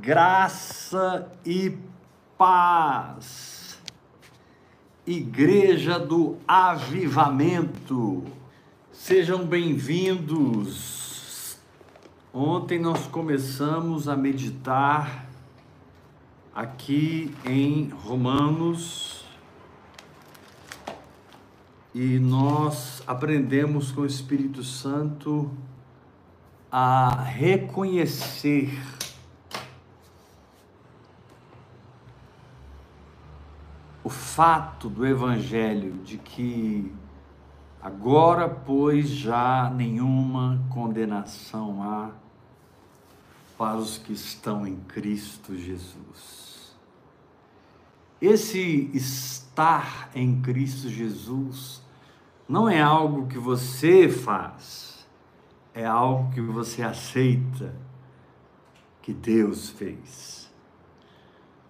Graça e paz. Igreja do Avivamento. Sejam bem-vindos. Ontem nós começamos a meditar aqui em Romanos e nós aprendemos com o Espírito Santo a reconhecer o fato do Evangelho de que agora, pois, já nenhuma condenação há para os que estão em Cristo Jesus. Esse estar em Cristo Jesus não é algo que você faz é algo que você aceita que Deus fez.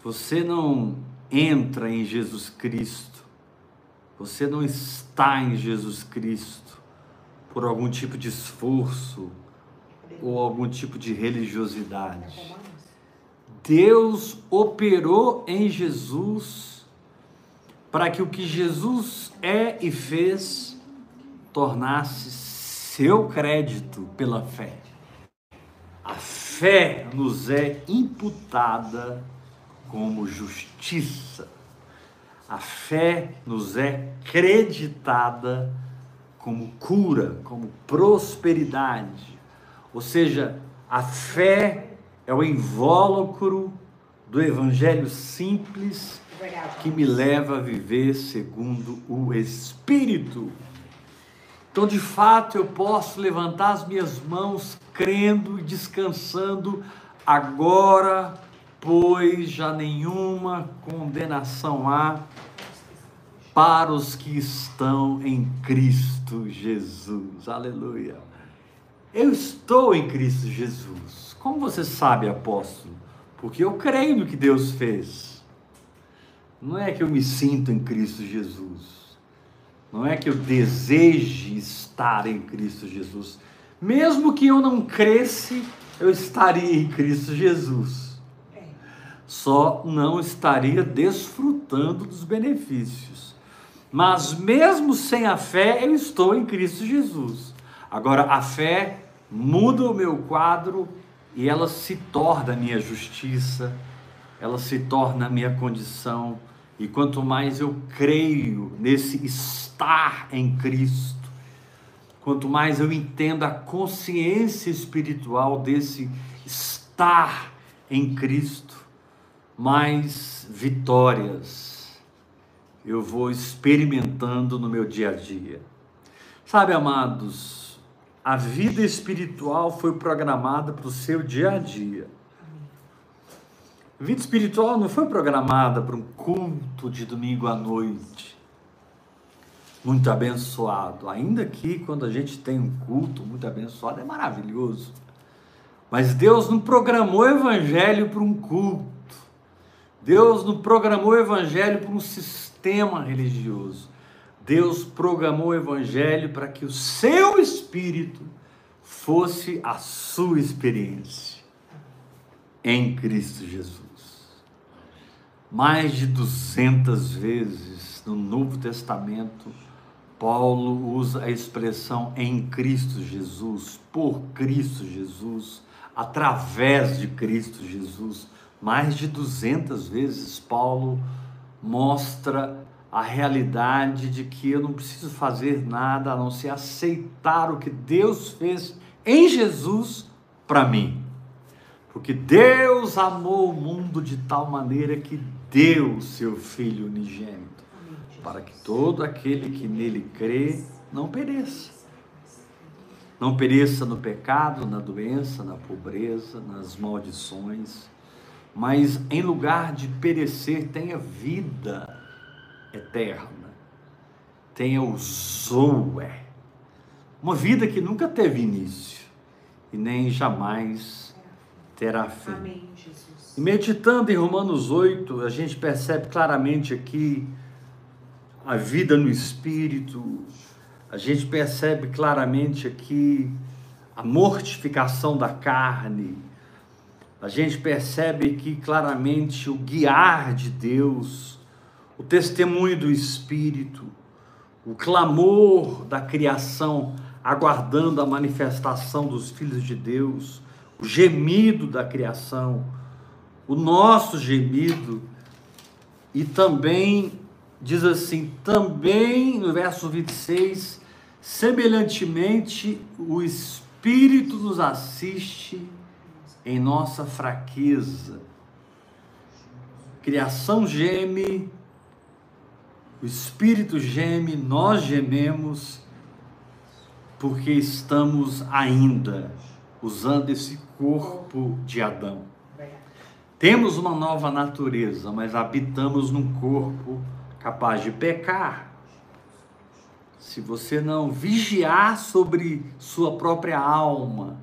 Você não entra em Jesus Cristo, você não está em Jesus Cristo por algum tipo de esforço ou algum tipo de religiosidade. Deus operou em Jesus para que o que Jesus é e fez tornasse seu crédito pela fé. A fé nos é imputada como justiça. A fé nos é creditada como cura, como prosperidade. Ou seja, a fé é o invólucro do evangelho simples que me leva a viver segundo o Espírito. Então, de fato, eu posso levantar as minhas mãos crendo e descansando agora, pois já nenhuma condenação há para os que estão em Cristo Jesus. Aleluia. Eu estou em Cristo Jesus. Como você sabe, apóstolo? Porque eu creio no que Deus fez. Não é que eu me sinto em Cristo Jesus. Não é que eu deseje estar em Cristo Jesus. Mesmo que eu não cresce, eu estaria em Cristo Jesus. Só não estaria desfrutando dos benefícios. Mas mesmo sem a fé, eu estou em Cristo Jesus. Agora, a fé muda o meu quadro e ela se torna a minha justiça, ela se torna a minha condição e quanto mais eu creio nesse estar em Cristo, quanto mais eu entendo a consciência espiritual desse estar em Cristo, mais vitórias eu vou experimentando no meu dia a dia. Sabe, amados, a vida espiritual foi programada para o seu dia a dia. Vida espiritual não foi programada para um culto de domingo à noite. Muito abençoado. Ainda que quando a gente tem um culto muito abençoado, é maravilhoso. Mas Deus não programou o evangelho para um culto. Deus não programou o evangelho para um sistema religioso. Deus programou o evangelho para que o seu espírito fosse a sua experiência em Cristo Jesus mais de 200 vezes no Novo Testamento, Paulo usa a expressão em Cristo Jesus, por Cristo Jesus, através de Cristo Jesus. Mais de 200 vezes Paulo mostra a realidade de que eu não preciso fazer nada a não ser aceitar o que Deus fez em Jesus para mim. Porque Deus amou o mundo de tal maneira que deu seu Filho unigênito, para que todo aquele que nele crê não pereça. Não pereça no pecado, na doença, na pobreza, nas maldições, mas em lugar de perecer, tenha vida eterna, tenha o Zoe, uma vida que nunca teve início e nem jamais terá fim. Amém, Jesus. E meditando em Romanos 8, a gente percebe claramente aqui a vida no espírito, a gente percebe claramente aqui a mortificação da carne, a gente percebe que claramente o guiar de Deus, o testemunho do Espírito, o clamor da criação aguardando a manifestação dos filhos de Deus, o gemido da criação, o nosso gemido, e também, diz assim, também no verso 26, semelhantemente o Espírito nos assiste em nossa fraqueza. Criação geme, o Espírito geme, nós gememos, porque estamos ainda usando esse corpo de Adão. Temos uma nova natureza, mas habitamos num corpo capaz de pecar. Se você não vigiar sobre sua própria alma,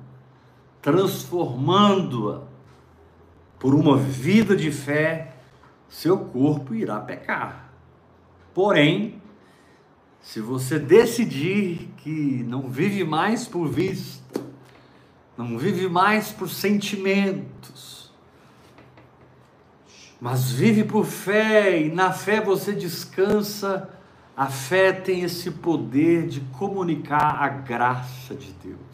transformando-a por uma vida de fé, seu corpo irá pecar. Porém, se você decidir que não vive mais por vista, não vive mais por sentimentos, mas vive por fé e na fé você descansa, a fé tem esse poder de comunicar a graça de Deus.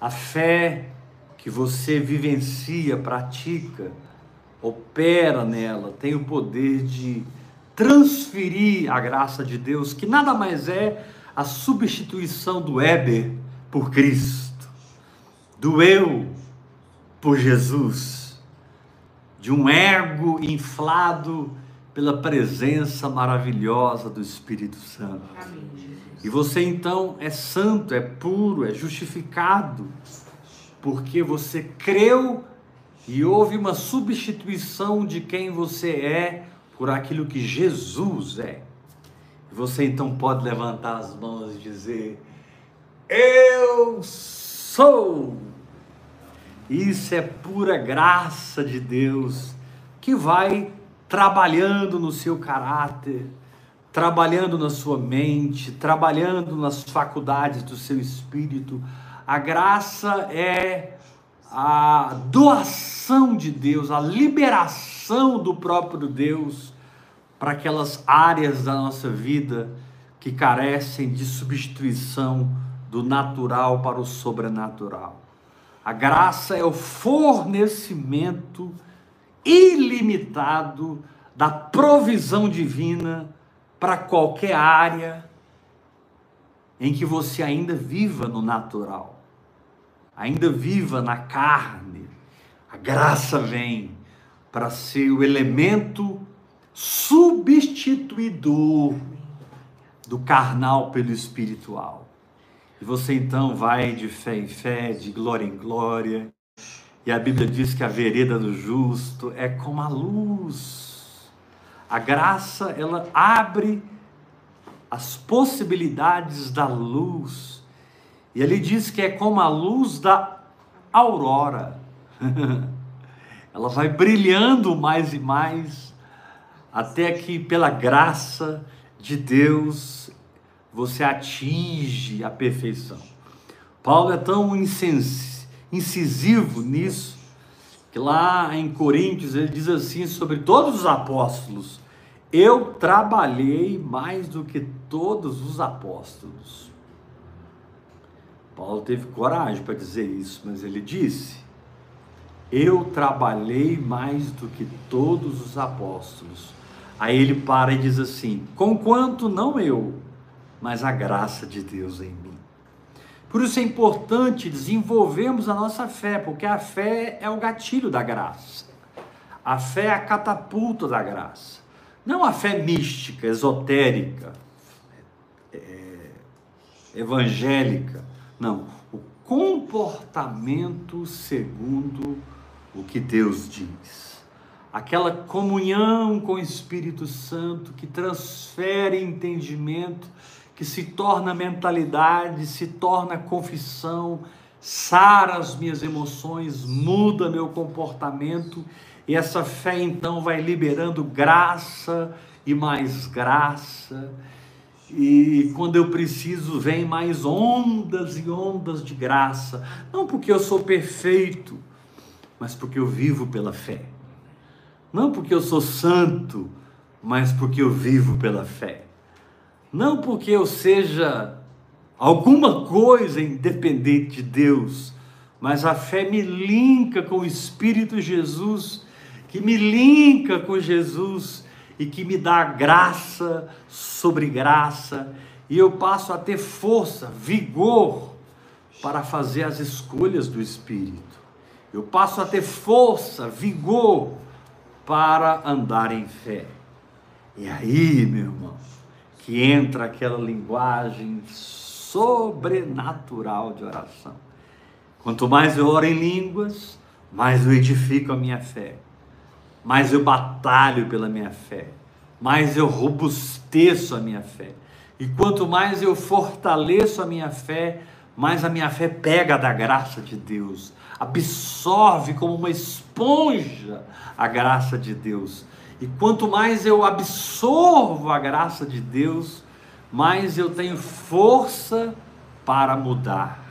A fé que você vivencia, pratica, opera nela, tem o poder de transferir a graça de Deus, que nada mais é a substituição do Éber por Cristo, do eu por Jesus, de um ego inflado pela presença maravilhosa do Espírito Santo. E você então é santo, é puro, é justificado, porque você creu e houve uma substituição de quem você é por aquilo que Jesus é. Você então pode levantar as mãos e dizer: Eu sou. Isso é pura graça de Deus que vai trabalhando no seu caráter, trabalhando na sua mente, trabalhando nas faculdades do seu espírito. A graça é a doação de Deus, a liberação do próprio Deus para aquelas áreas da nossa vida que carecem de substituição do natural para o sobrenatural. A graça é o fornecimento ilimitado da provisão divina para qualquer área em que você ainda viva no natural ainda viva na carne, a graça vem para ser o elemento substituidor do carnal pelo espiritual. E você então vai de fé em fé, de glória em glória. E a Bíblia diz que a vereda do justo é como a luz. A graça, ela abre as possibilidades da luz e ele diz que é como a luz da aurora. Ela vai brilhando mais e mais, até que, pela graça de Deus, você atinge a perfeição. Paulo é tão incisivo nisso, que lá em Coríntios ele diz assim sobre todos os apóstolos: Eu trabalhei mais do que todos os apóstolos. Paulo teve coragem para dizer isso, mas ele disse: Eu trabalhei mais do que todos os apóstolos. Aí ele para e diz assim: Conquanto não eu, mas a graça de Deus em mim. Por isso é importante desenvolvermos a nossa fé, porque a fé é o gatilho da graça. A fé é a catapulta da graça. Não a fé mística, esotérica, é, evangélica não, o comportamento segundo o que Deus diz. Aquela comunhão com o Espírito Santo que transfere entendimento, que se torna mentalidade, se torna confissão, sara as minhas emoções, muda meu comportamento, e essa fé então vai liberando graça e mais graça e quando eu preciso, vem mais ondas e ondas de graça. Não porque eu sou perfeito, mas porque eu vivo pela fé. Não porque eu sou santo, mas porque eu vivo pela fé. Não porque eu seja alguma coisa independente de Deus, mas a fé me linka com o Espírito Jesus, que me linka com Jesus e que me dá graça sobre graça, e eu passo a ter força, vigor para fazer as escolhas do Espírito. Eu passo a ter força, vigor para andar em fé. E aí, meu irmão, que entra aquela linguagem sobrenatural de oração. Quanto mais eu oro em línguas, mais eu edifico a minha fé, mais eu batalho pela minha fé, mais eu robusteço a minha fé. E quanto mais eu fortaleço a minha fé, mais a minha fé pega da graça de Deus, absorve como uma esponja a graça de Deus. E quanto mais eu absorvo a graça de Deus, mais eu tenho força para mudar.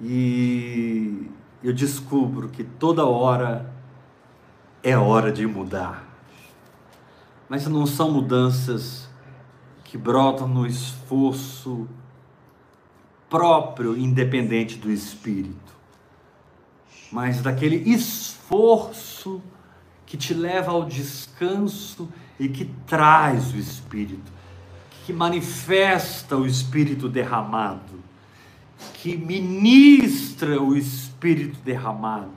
E eu descubro que toda hora é hora de mudar. Mas não são mudanças que brotam no esforço próprio, independente do espírito, mas daquele esforço que te leva ao descanso e que traz o espírito, que manifesta o espírito derramado, que ministra o espírito derramado.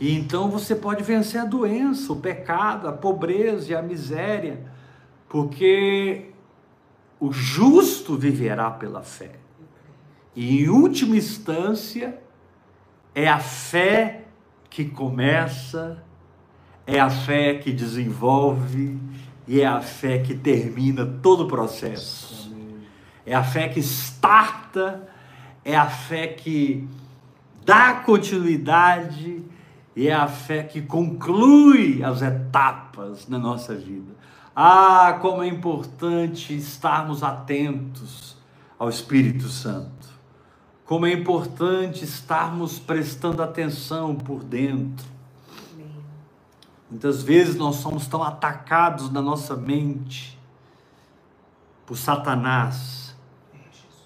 E então você pode vencer a doença, o pecado, a pobreza e a miséria, porque o justo viverá pela fé. E em última instância, é a fé que começa, é a fé que desenvolve e é a fé que termina todo o processo. É a fé que starta, é a fé que dá continuidade e é a fé que conclui as etapas na nossa vida. Ah, como é importante estarmos atentos ao Espírito Santo como é importante estarmos prestando atenção por dentro. Muitas vezes nós somos tão atacados na nossa mente por Satanás,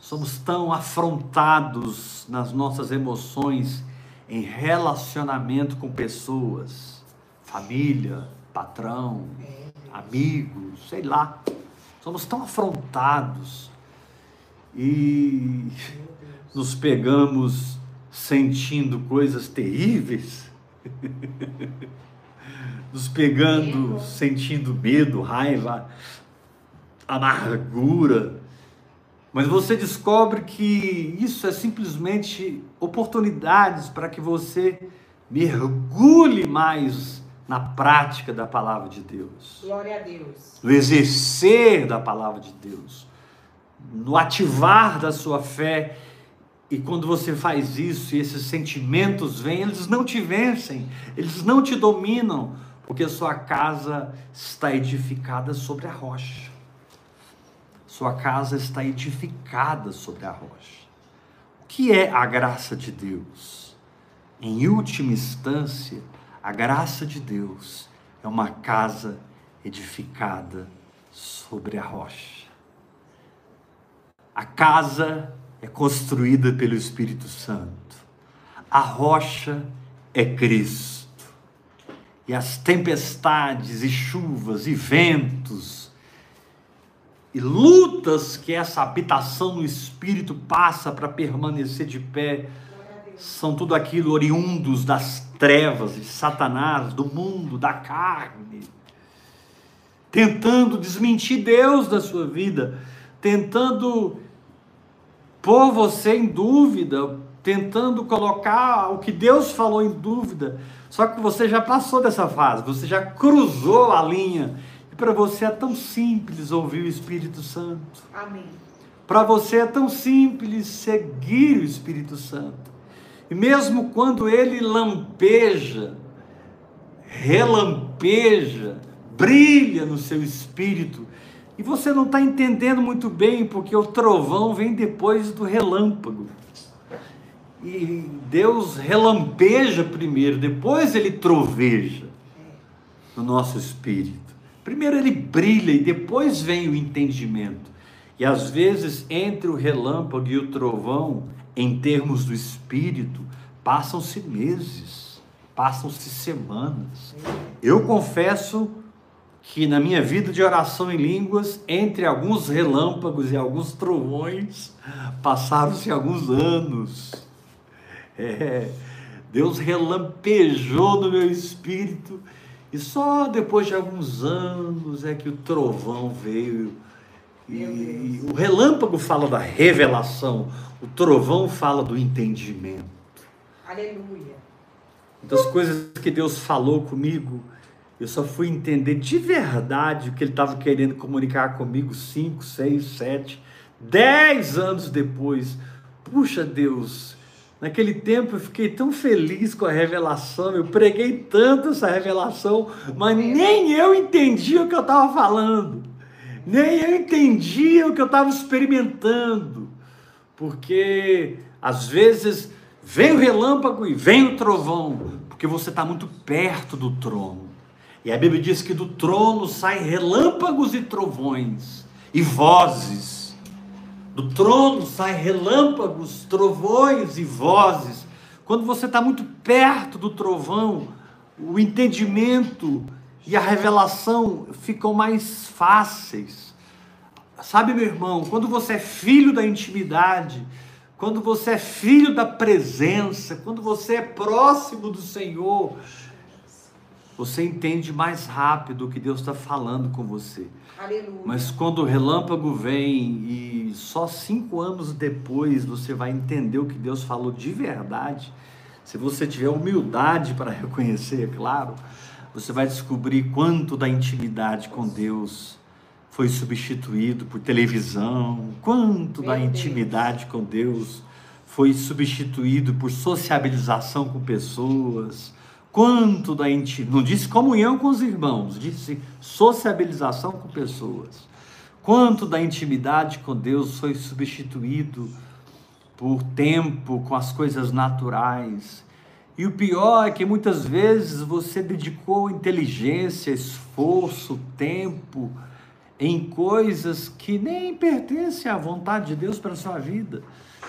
somos tão afrontados nas nossas emoções em relacionamento com pessoas, família, patrão, amigos, sei lá. Somos tão afrontados e nos pegamos sentindo coisas terríveis, nos pegando sentindo medo, raiva, amargura, mas você descobre que isso é simplesmente oportunidades para que você mergulhe mais na prática da palavra de Deus. Glória a Deus. No exercer da palavra de Deus. No ativar da sua fé e quando você faz isso e esses sentimentos vêm, eles não te vencem, eles não te dominam, porque sua casa está edificada sobre a rocha. Sua casa está edificada sobre a rocha. O que é a graça de Deus? Em última instância, a graça de Deus é uma casa edificada sobre a rocha. A casa é construída pelo Espírito Santo. A rocha é Cristo. E as tempestades e chuvas e ventos e lutas que essa habitação no Espírito passa para permanecer de pé são tudo aquilo oriundos das trevas de Satanás, do mundo, da carne, tentando desmentir Deus da sua vida, tentando pôr você em dúvida, tentando colocar o que Deus falou em dúvida. Só que você já passou dessa fase, você já cruzou a linha. E para você é tão simples ouvir o Espírito Santo. Amém. Para você é tão simples seguir o Espírito Santo. E mesmo quando ele lampeja, relampeja, brilha no seu espírito, e você não está entendendo muito bem, porque o trovão vem depois do relâmpago. E Deus relampeja primeiro, depois ele troveja no nosso espírito. Primeiro ele brilha e depois vem o entendimento. E às vezes, entre o relâmpago e o trovão, em termos do espírito, passam-se meses, passam-se semanas. Eu confesso que na minha vida de oração em línguas, entre alguns relâmpagos e alguns trovões, passaram-se alguns anos. É, Deus relampejou no meu espírito e só depois de alguns anos é que o trovão veio. E o relâmpago fala da revelação, o trovão fala do entendimento. Aleluia. Das coisas que Deus falou comigo, eu só fui entender de verdade o que Ele estava querendo comunicar comigo cinco, seis, sete, dez anos depois. Puxa Deus, Naquele tempo eu fiquei tão feliz com a revelação, eu preguei tanto essa revelação, mas nem eu entendia o que eu estava falando, nem eu entendia o que eu estava experimentando, porque às vezes vem o relâmpago e vem o trovão, porque você está muito perto do trono. E a Bíblia diz que do trono saem relâmpagos e trovões e vozes do trono saem relâmpagos, trovões e vozes. Quando você está muito perto do trovão, o entendimento e a revelação ficam mais fáceis. Sabe, meu irmão, quando você é filho da intimidade, quando você é filho da presença, quando você é próximo do Senhor, você entende mais rápido o que Deus está falando com você. Aleluia. Mas quando o relâmpago vem e só cinco anos depois você vai entender o que Deus falou de verdade, se você tiver humildade para reconhecer, é claro, você vai descobrir quanto da intimidade com Deus foi substituído por televisão, quanto da intimidade com Deus foi substituído por sociabilização com pessoas quanto da intimidade, não disse comunhão com os irmãos, disse sociabilização com pessoas. Quanto da intimidade com Deus foi substituído por tempo com as coisas naturais. E o pior é que muitas vezes você dedicou inteligência, esforço, tempo em coisas que nem pertencem à vontade de Deus para a sua vida.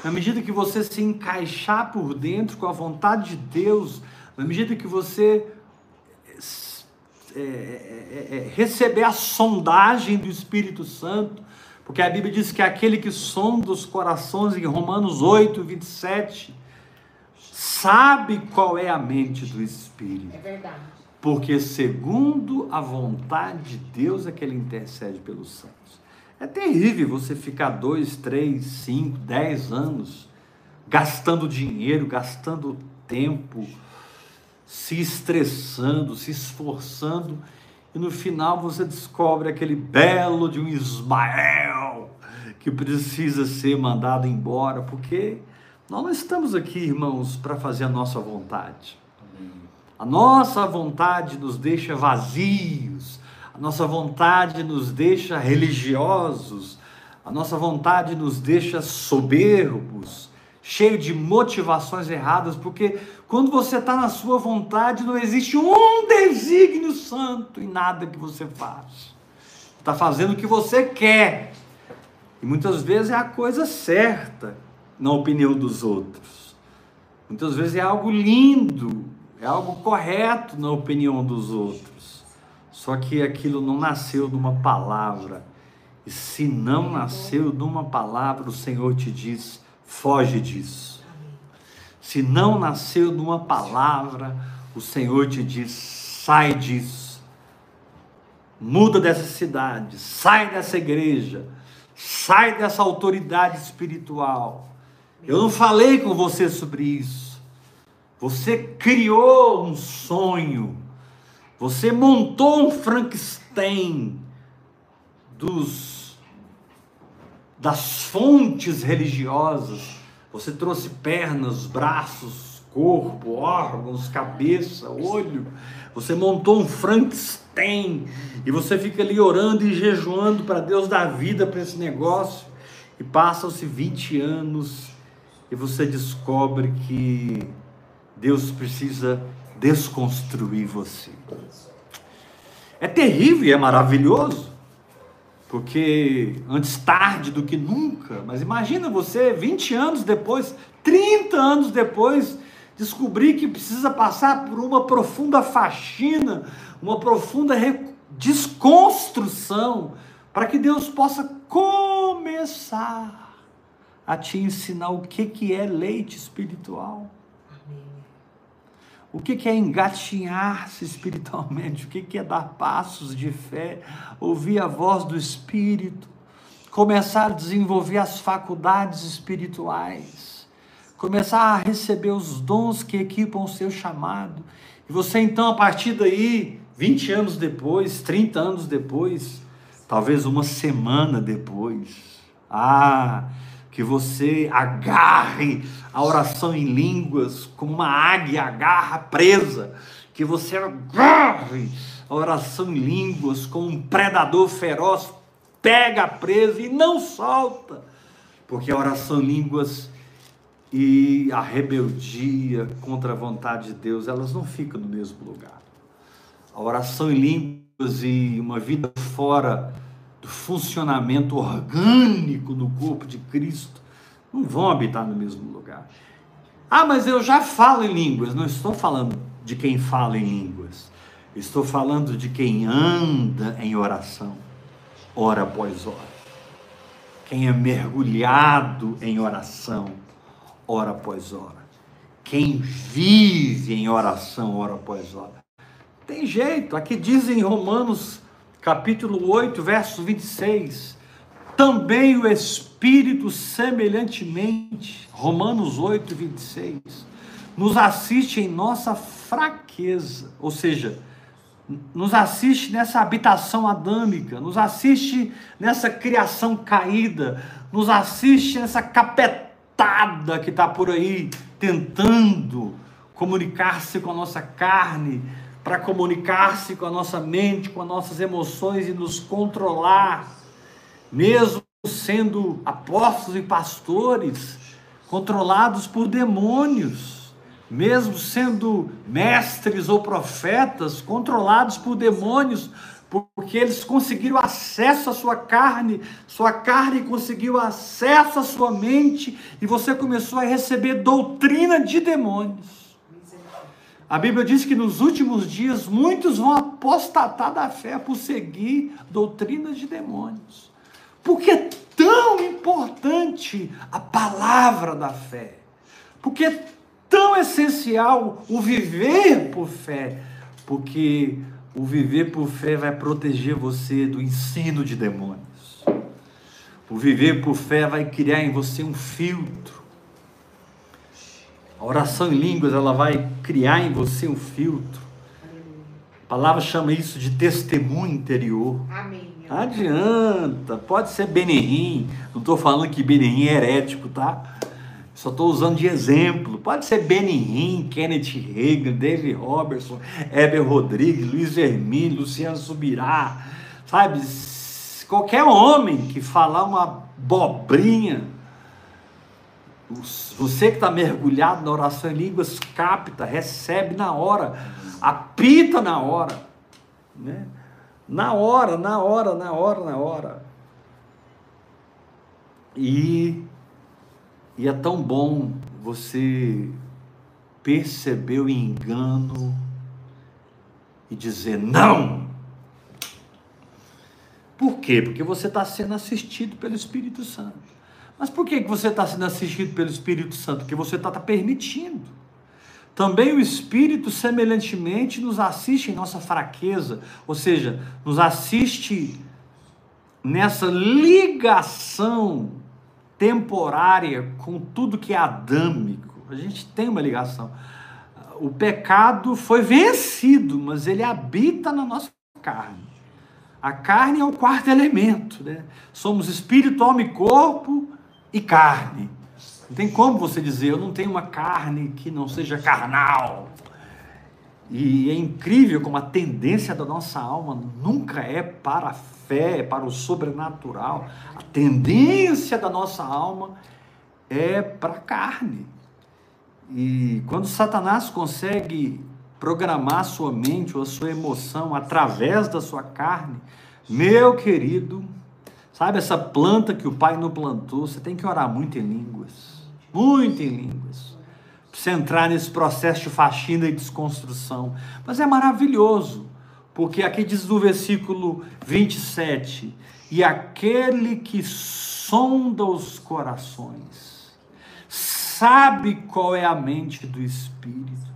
Na medida que você se encaixar por dentro com a vontade de Deus, na medida que você é, é, é, é, receber a sondagem do Espírito Santo, porque a Bíblia diz que é aquele que sonda os corações, em Romanos 8, 27, sabe qual é a mente do Espírito. É verdade. Porque segundo a vontade de Deus é que ele intercede pelos santos. É terrível você ficar dois, três, cinco, dez anos gastando dinheiro, gastando tempo, se estressando, se esforçando, e no final você descobre aquele belo de um Ismael que precisa ser mandado embora, porque nós não estamos aqui, irmãos, para fazer a nossa vontade. A nossa vontade nos deixa vazios, a nossa vontade nos deixa religiosos, a nossa vontade nos deixa soberbos, cheio de motivações erradas, porque quando você está na sua vontade, não existe um desígnio santo em nada que você faz. Está fazendo o que você quer. E muitas vezes é a coisa certa, na opinião dos outros. Muitas vezes é algo lindo, é algo correto na opinião dos outros. Só que aquilo não nasceu de uma palavra. E se não nasceu de uma palavra, o Senhor te diz: Foge disso. Se não nasceu de uma palavra, o Senhor te diz: sai disso. Muda dessa cidade, sai dessa igreja, sai dessa autoridade espiritual. Eu não falei com você sobre isso. Você criou um sonho. Você montou um Frankenstein dos das fontes religiosas. Você trouxe pernas, braços, corpo, órgãos, cabeça, olho. Você montou um Frankenstein e você fica ali orando e jejuando para Deus dar vida para esse negócio. E passam-se 20 anos e você descobre que Deus precisa desconstruir você. É terrível e é maravilhoso, porque antes tarde do que nunca, mas imagina você 20 anos depois, 30 anos depois, descobrir que precisa passar por uma profunda faxina, uma profunda desconstrução, para que Deus possa começar a te ensinar o que, que é leite espiritual. O que, é engatinhar-se espiritualmente? O que é dar passos de fé? Ouvir a voz do Espírito? Começar a desenvolver as faculdades espirituais? Começar a receber os dons que equipam o seu chamado? E você então, a partir daí, 20 anos depois, 30 anos depois, talvez uma semana depois, ah, que você agarre a oração em línguas como uma águia agarra presa, que você agarre a oração em línguas como um predador feroz pega a presa e não solta, porque a oração em línguas e a rebeldia contra a vontade de Deus, elas não ficam no mesmo lugar. A oração em línguas e uma vida fora do funcionamento orgânico do corpo de Cristo não vão habitar no mesmo lugar. Ah, mas eu já falo em línguas. Não estou falando de quem fala em línguas. Estou falando de quem anda em oração, hora após hora. Quem é mergulhado em oração, hora após hora. Quem vive em oração, hora após hora. Tem jeito, aqui diz em Romanos capítulo 8, verso 26. Também o Espírito, semelhantemente, Romanos 8, 26, nos assiste em nossa fraqueza, ou seja, nos assiste nessa habitação adâmica, nos assiste nessa criação caída, nos assiste nessa capetada que está por aí tentando comunicar-se com a nossa carne, para comunicar-se com a nossa mente, com as nossas emoções e nos controlar, mesmo sendo apóstolos e pastores, controlados por demônios, mesmo sendo mestres ou profetas, controlados por demônios, porque eles conseguiram acesso à sua carne, sua carne conseguiu acesso à sua mente, e você começou a receber doutrina de demônios. A Bíblia diz que nos últimos dias muitos vão apostatar da fé por seguir doutrinas de demônios. Porque é tão importante a palavra da fé. Porque é tão essencial o viver por fé. Porque o viver por fé vai proteger você do ensino de demônios. O viver por fé vai criar em você um filtro a oração em línguas, ela vai criar em você um filtro. A palavra chama isso de testemunho interior. Amém. Adianta, pode ser Benerim. Não estou falando que Benerim é herético, tá? Só estou usando de exemplo. Pode ser Benerim, Kenneth Reagan, David Robertson, Heber Rodrigues, Luiz Hermínio, Luciano Subirá, sabe? Qualquer homem que falar uma bobrinha você que está mergulhado na oração em línguas, capta, recebe na hora, apita na hora. Né? Na hora, na hora, na hora, na hora. E, e é tão bom você perceber o engano e dizer não. Por quê? Porque você está sendo assistido pelo Espírito Santo. Mas por que você está sendo assistido pelo Espírito Santo? Porque você está tá permitindo. Também o Espírito, semelhantemente, nos assiste em nossa fraqueza, ou seja, nos assiste nessa ligação temporária com tudo que é adâmico. A gente tem uma ligação. O pecado foi vencido, mas ele habita na nossa carne. A carne é o quarto elemento, né? Somos espírito, alma e corpo, e carne. Não tem como você dizer, eu não tenho uma carne que não seja carnal. E é incrível como a tendência da nossa alma nunca é para a fé, é para o sobrenatural. A tendência da nossa alma é para a carne. E quando Satanás consegue programar sua mente ou a sua emoção através da sua carne, meu querido, sabe essa planta que o pai não plantou, você tem que orar muito em línguas, muito em línguas, para você entrar nesse processo de faxina e desconstrução. Mas é maravilhoso, porque aqui diz no versículo 27, e aquele que sonda os corações, sabe qual é a mente do Espírito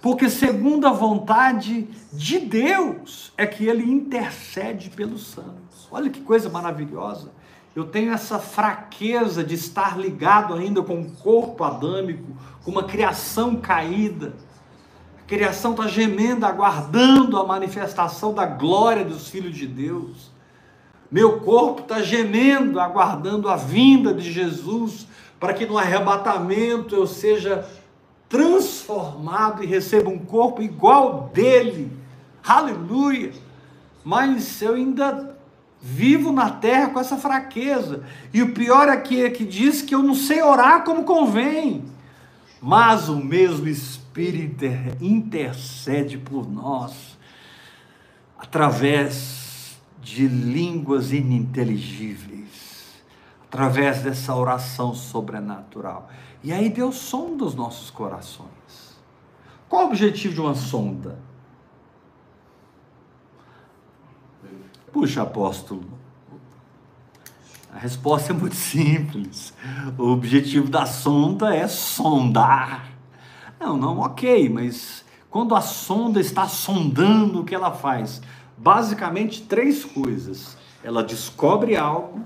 porque segundo a vontade de Deus é que ele intercede pelos santos. Olha que coisa maravilhosa. Eu tenho essa fraqueza de estar ligado ainda com o corpo adâmico, com uma criação caída. A criação está gemendo, aguardando a manifestação da glória dos filhos de Deus. Meu corpo está gemendo, aguardando a vinda de Jesus, para que no arrebatamento eu seja transformado e receba um corpo igual dele. Aleluia! Mas eu ainda vivo na terra com essa fraqueza. E o pior aqui é que diz que eu não sei orar como convém. Mas o mesmo Espírito intercede por nós através de línguas ininteligíveis, através dessa oração sobrenatural. E aí Deus sonda os nossos corações. Qual o objetivo de uma sonda? Puxa, apóstolo, a resposta é muito simples. O objetivo da sonda é sondar. Não, não, ok, mas quando a sonda está sondando, o que ela faz? Basicamente três coisas. Ela descobre algo,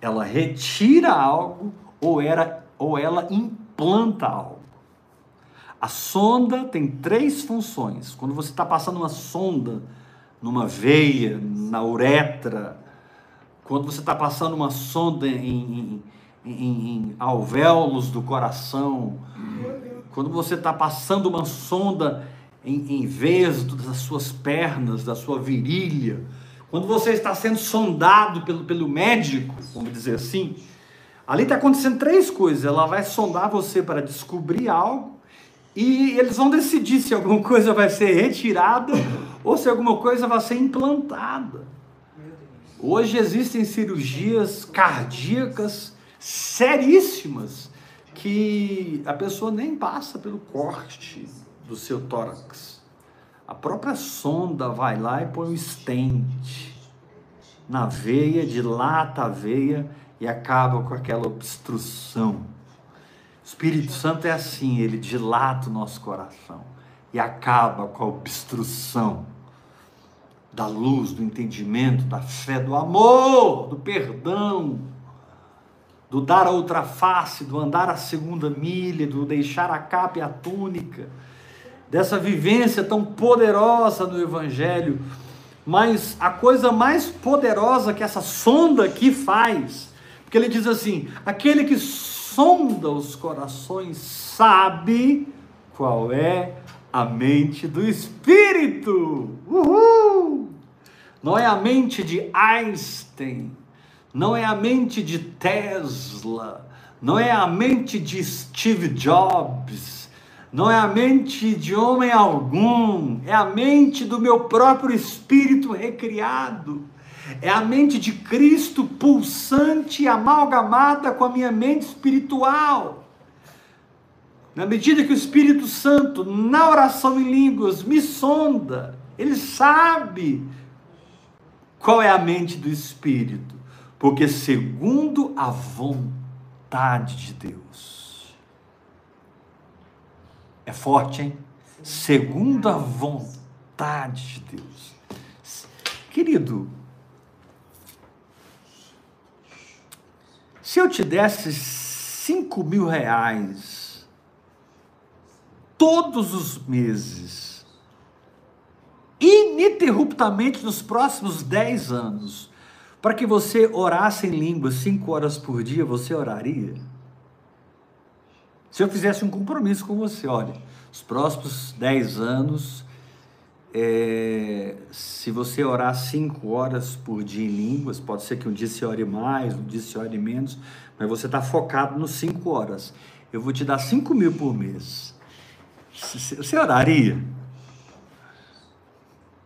ela retira algo ou era ou ela implanta algo. A sonda tem três funções. Quando você está passando uma sonda numa veia, na uretra, quando você está passando uma sonda em, em, em, em alvéolos do coração, quando você está passando uma sonda em, em veias das suas pernas, da sua virilha, quando você está sendo sondado pelo, pelo médico, vamos dizer assim, Ali está acontecendo três coisas. Ela vai sondar você para descobrir algo e eles vão decidir se alguma coisa vai ser retirada ou se alguma coisa vai ser implantada. Hoje existem cirurgias cardíacas seríssimas que a pessoa nem passa pelo corte do seu tórax. A própria sonda vai lá e põe um stent na veia, dilata a veia e acaba com aquela obstrução. O Espírito Santo é assim, ele dilata o nosso coração e acaba com a obstrução da luz, do entendimento, da fé, do amor, do perdão, do dar a outra face, do andar a segunda milha, do deixar a capa e a túnica, dessa vivência tão poderosa no Evangelho. Mas a coisa mais poderosa que essa sonda aqui faz porque ele diz assim: aquele que sonda os corações sabe qual é a mente do Espírito. Uhul! Não é a mente de Einstein, não é a mente de Tesla, não é a mente de Steve Jobs, não é a mente de homem algum, é a mente do meu próprio espírito recriado. É a mente de Cristo pulsante, amalgamada com a minha mente espiritual. Na medida que o Espírito Santo, na oração em línguas, me sonda, ele sabe qual é a mente do Espírito, porque segundo a vontade de Deus. É forte, hein? Segundo a vontade de Deus. Querido, Se eu te desse 5 mil reais todos os meses, ininterruptamente nos próximos 10 anos, para que você orasse em língua 5 horas por dia, você oraria? Se eu fizesse um compromisso com você, olha, os próximos 10 anos é, se você orar cinco horas por dia em línguas, pode ser que um dia você ore mais, um dia você ore menos, mas você está focado nos cinco horas. Eu vou te dar cinco mil por mês. Você oraria?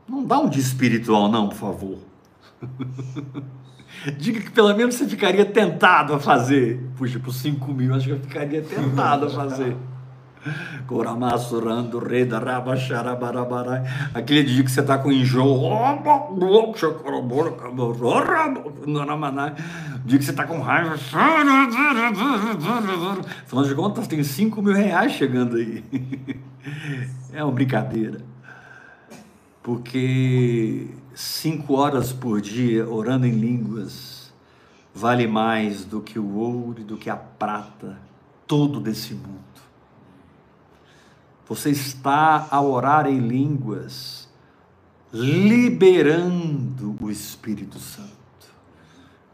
Não dá um dia espiritual, não, por favor. Diga que pelo menos você ficaria tentado a fazer. Puxa, por 5 mil, acho que eu ficaria tentado a fazer. Coramassurando, rei da rabaxarabarabarai. Aquele dia que você está com enjoo. Dia que você está com raiva. Afinal de contas, tem 5 mil reais chegando aí. É uma brincadeira. Porque cinco horas por dia orando em línguas vale mais do que o ouro e do que a prata todo desse mundo. Você está a orar em línguas liberando o Espírito Santo.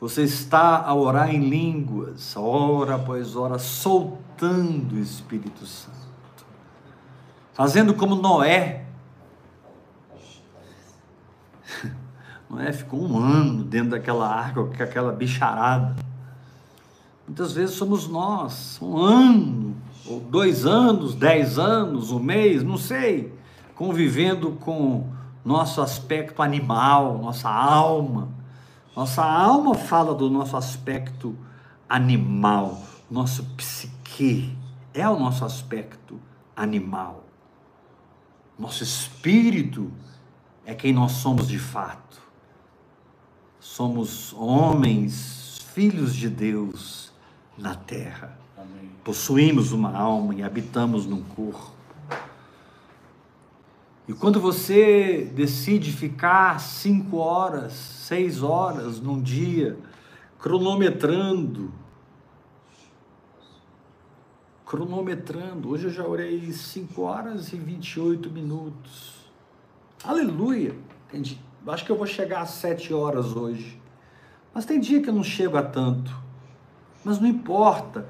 Você está a orar em línguas, hora após hora, soltando o Espírito Santo. Fazendo como Noé, Noé ficou um ano dentro daquela arca com aquela bicharada. Muitas vezes somos nós, um ano, ou dois anos, dez anos, um mês, não sei, convivendo com nosso aspecto animal, nossa alma. Nossa alma fala do nosso aspecto animal, nosso psique, é o nosso aspecto animal. Nosso espírito é quem nós somos de fato somos homens, filhos de Deus na terra. Possuímos uma alma e habitamos num corpo. E quando você decide ficar cinco horas, seis horas num dia, cronometrando, cronometrando, hoje eu já orei cinco horas e 28 minutos. Aleluia! Entendi acho que eu vou chegar às sete horas hoje. Mas tem dia que eu não chego a tanto. Mas não importa.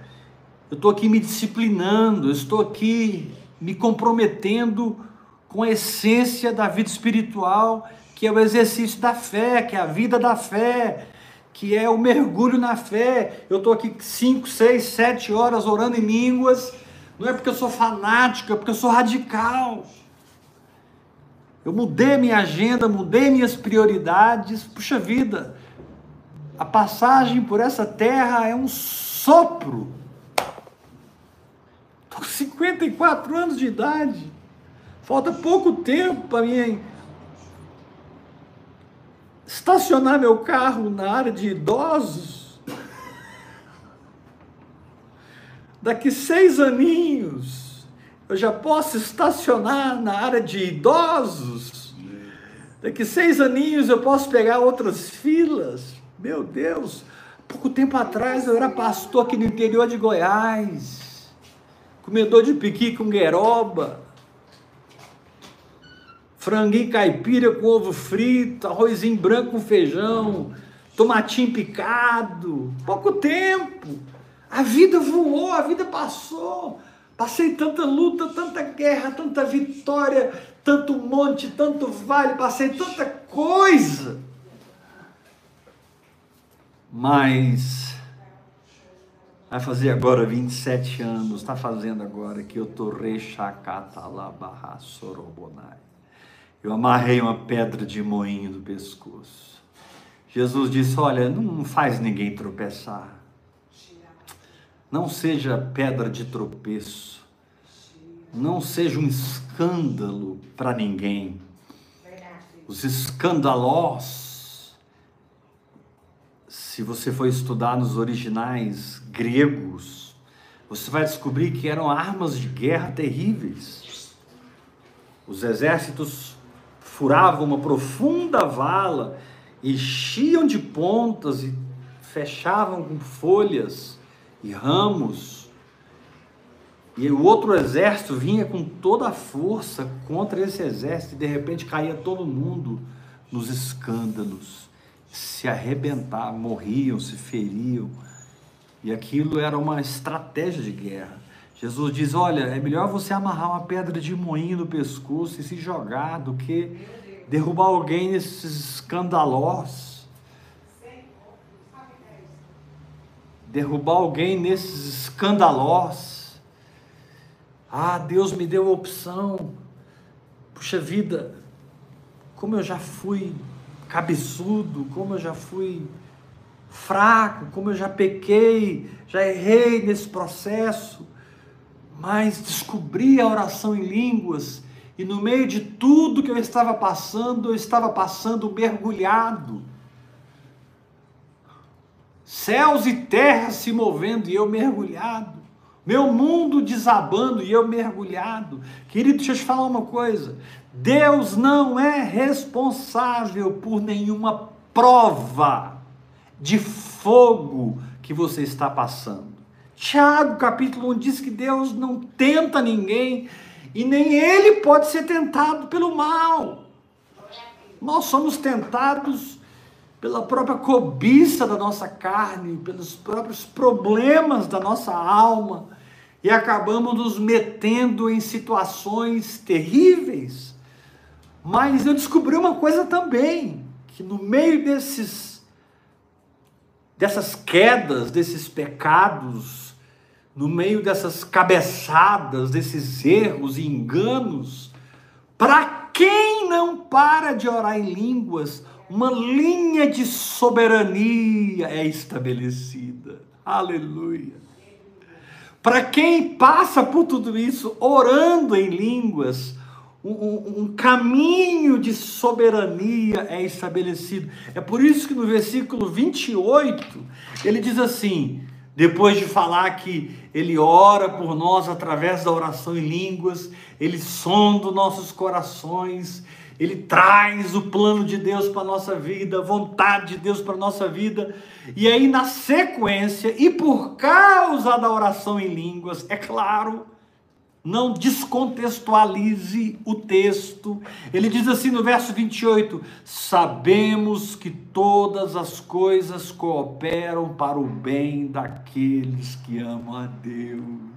Eu estou aqui me disciplinando, eu estou aqui me comprometendo com a essência da vida espiritual, que é o exercício da fé, que é a vida da fé, que é o mergulho na fé. Eu estou aqui cinco, seis, sete horas orando em línguas. Não é porque eu sou fanático, é porque eu sou radical. Eu mudei minha agenda, mudei minhas prioridades. Puxa vida, a passagem por essa terra é um sopro. Com 54 anos de idade. Falta pouco tempo para mim estacionar meu carro na área de idosos. Daqui seis aninhos eu já posso estacionar na área de idosos. Daqui seis aninhos eu posso pegar outras filas. Meu Deus, pouco tempo atrás eu era pastor aqui no interior de Goiás, comedor de piqui com gueroba, franguinho caipira com ovo frito, arrozinho branco com feijão, tomatinho picado. Pouco tempo. A vida voou, a vida passou. Passei tanta luta, tanta guerra, tanta vitória, tanto monte, tanto vale, passei tanta coisa. Mas vai fazer agora 27 anos, está fazendo agora que eu tô rechacatalabarra sorobonai. Eu amarrei uma pedra de moinho do pescoço. Jesus disse: Olha, não faz ninguém tropeçar. Não seja pedra de tropeço. Não seja um escândalo para ninguém. Os escândalos, se você for estudar nos originais gregos, você vai descobrir que eram armas de guerra terríveis. Os exércitos furavam uma profunda vala, enchiam de pontas e fechavam com folhas e ramos. E o outro exército vinha com toda a força contra esse exército e de repente caía todo mundo nos escândalos, se arrebentavam, morriam, se feriam. E aquilo era uma estratégia de guerra. Jesus diz: Olha, é melhor você amarrar uma pedra de moinho no pescoço e se jogar do que derrubar alguém nesses escandalós. Derrubar alguém nesses escandalós. Ah, Deus me deu a opção. Puxa vida, como eu já fui cabeçudo, como eu já fui fraco, como eu já pequei, já errei nesse processo, mas descobri a oração em línguas e no meio de tudo que eu estava passando, eu estava passando mergulhado. Céus e terra se movendo e eu mergulhado. Meu mundo desabando e eu mergulhado. Querido, deixa eu te falar uma coisa. Deus não é responsável por nenhuma prova de fogo que você está passando. Tiago, capítulo 1, diz que Deus não tenta ninguém e nem ele pode ser tentado pelo mal. Nós somos tentados pela própria cobiça da nossa carne, pelos próprios problemas da nossa alma e acabamos nos metendo em situações terríveis. Mas eu descobri uma coisa também, que no meio desses dessas quedas, desses pecados, no meio dessas cabeçadas, desses erros e enganos, para quem não para de orar em línguas, uma linha de soberania é estabelecida. Aleluia. Para quem passa por tudo isso orando em línguas, um, um, caminho de soberania é estabelecido. É por isso que no versículo 28 ele diz assim: depois de falar que ele ora por nós através da oração em línguas, ele sonda nossos corações, ele traz o plano de Deus para a nossa vida, a vontade de Deus para a nossa vida. E aí, na sequência, e por causa da oração em línguas, é claro, não descontextualize o texto. Ele diz assim no verso 28: Sabemos que todas as coisas cooperam para o bem daqueles que amam a Deus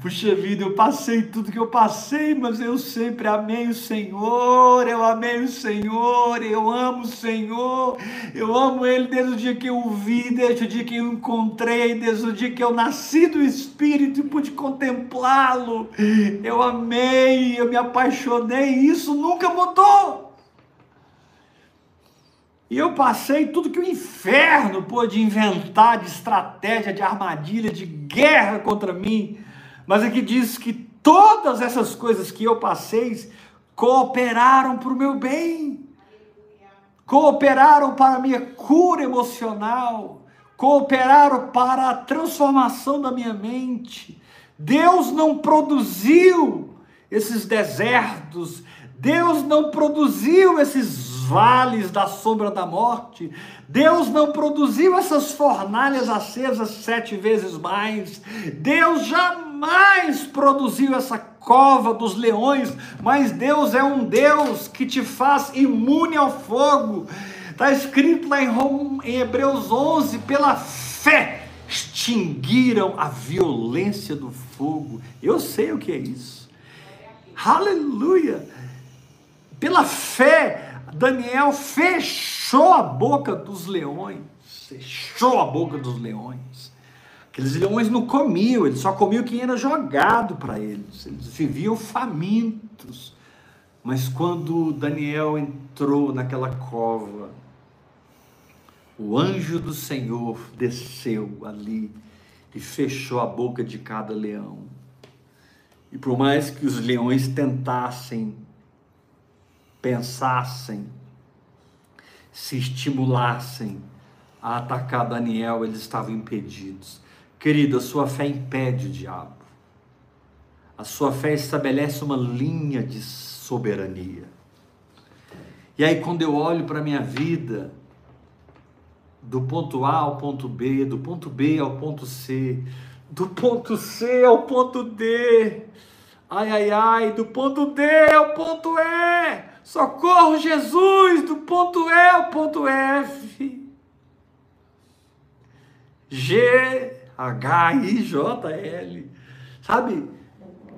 Puxa vida, eu passei tudo que eu passei, mas eu sempre amei o Senhor, eu amei o Senhor, eu amo o Senhor, eu amo Ele desde o dia que eu o vi, desde o dia que eu o encontrei, desde o dia que eu nasci do Espírito e pude contemplá-lo. Eu amei, eu me apaixonei, e isso nunca mudou. E eu passei tudo que o inferno pôde inventar de estratégia, de armadilha, de guerra contra mim mas aqui diz que todas essas coisas que eu passei cooperaram para o meu bem, cooperaram para a minha cura emocional, cooperaram para a transformação da minha mente. Deus não produziu esses desertos, Deus não produziu esses vales da sombra da morte, Deus não produziu essas fornalhas acesas sete vezes mais, Deus jamais produziu essa cova dos leões, mas Deus é um Deus que te faz imune ao fogo. Está escrito lá em, em Hebreus 11: pela fé extinguiram a violência do fogo. Eu sei o que é isso. Aleluia! Pela fé, Daniel fechou a boca dos leões. Fechou a boca dos leões. Aqueles leões não comiam, eles só comiam quem era jogado para eles. Eles viviam famintos. Mas quando Daniel entrou naquela cova, o anjo do Senhor desceu ali e fechou a boca de cada leão. E por mais que os leões tentassem pensassem, se estimulassem a atacar Daniel, eles estavam impedidos. Querido, a sua fé impede o diabo. A sua fé estabelece uma linha de soberania. E aí, quando eu olho para a minha vida, do ponto A ao ponto B, do ponto B ao ponto C, do ponto C ao ponto D, ai, ai, ai, do ponto D ao ponto E, Socorro, Jesus, do ponto E ao ponto F. G, H, I, J, L. Sabe,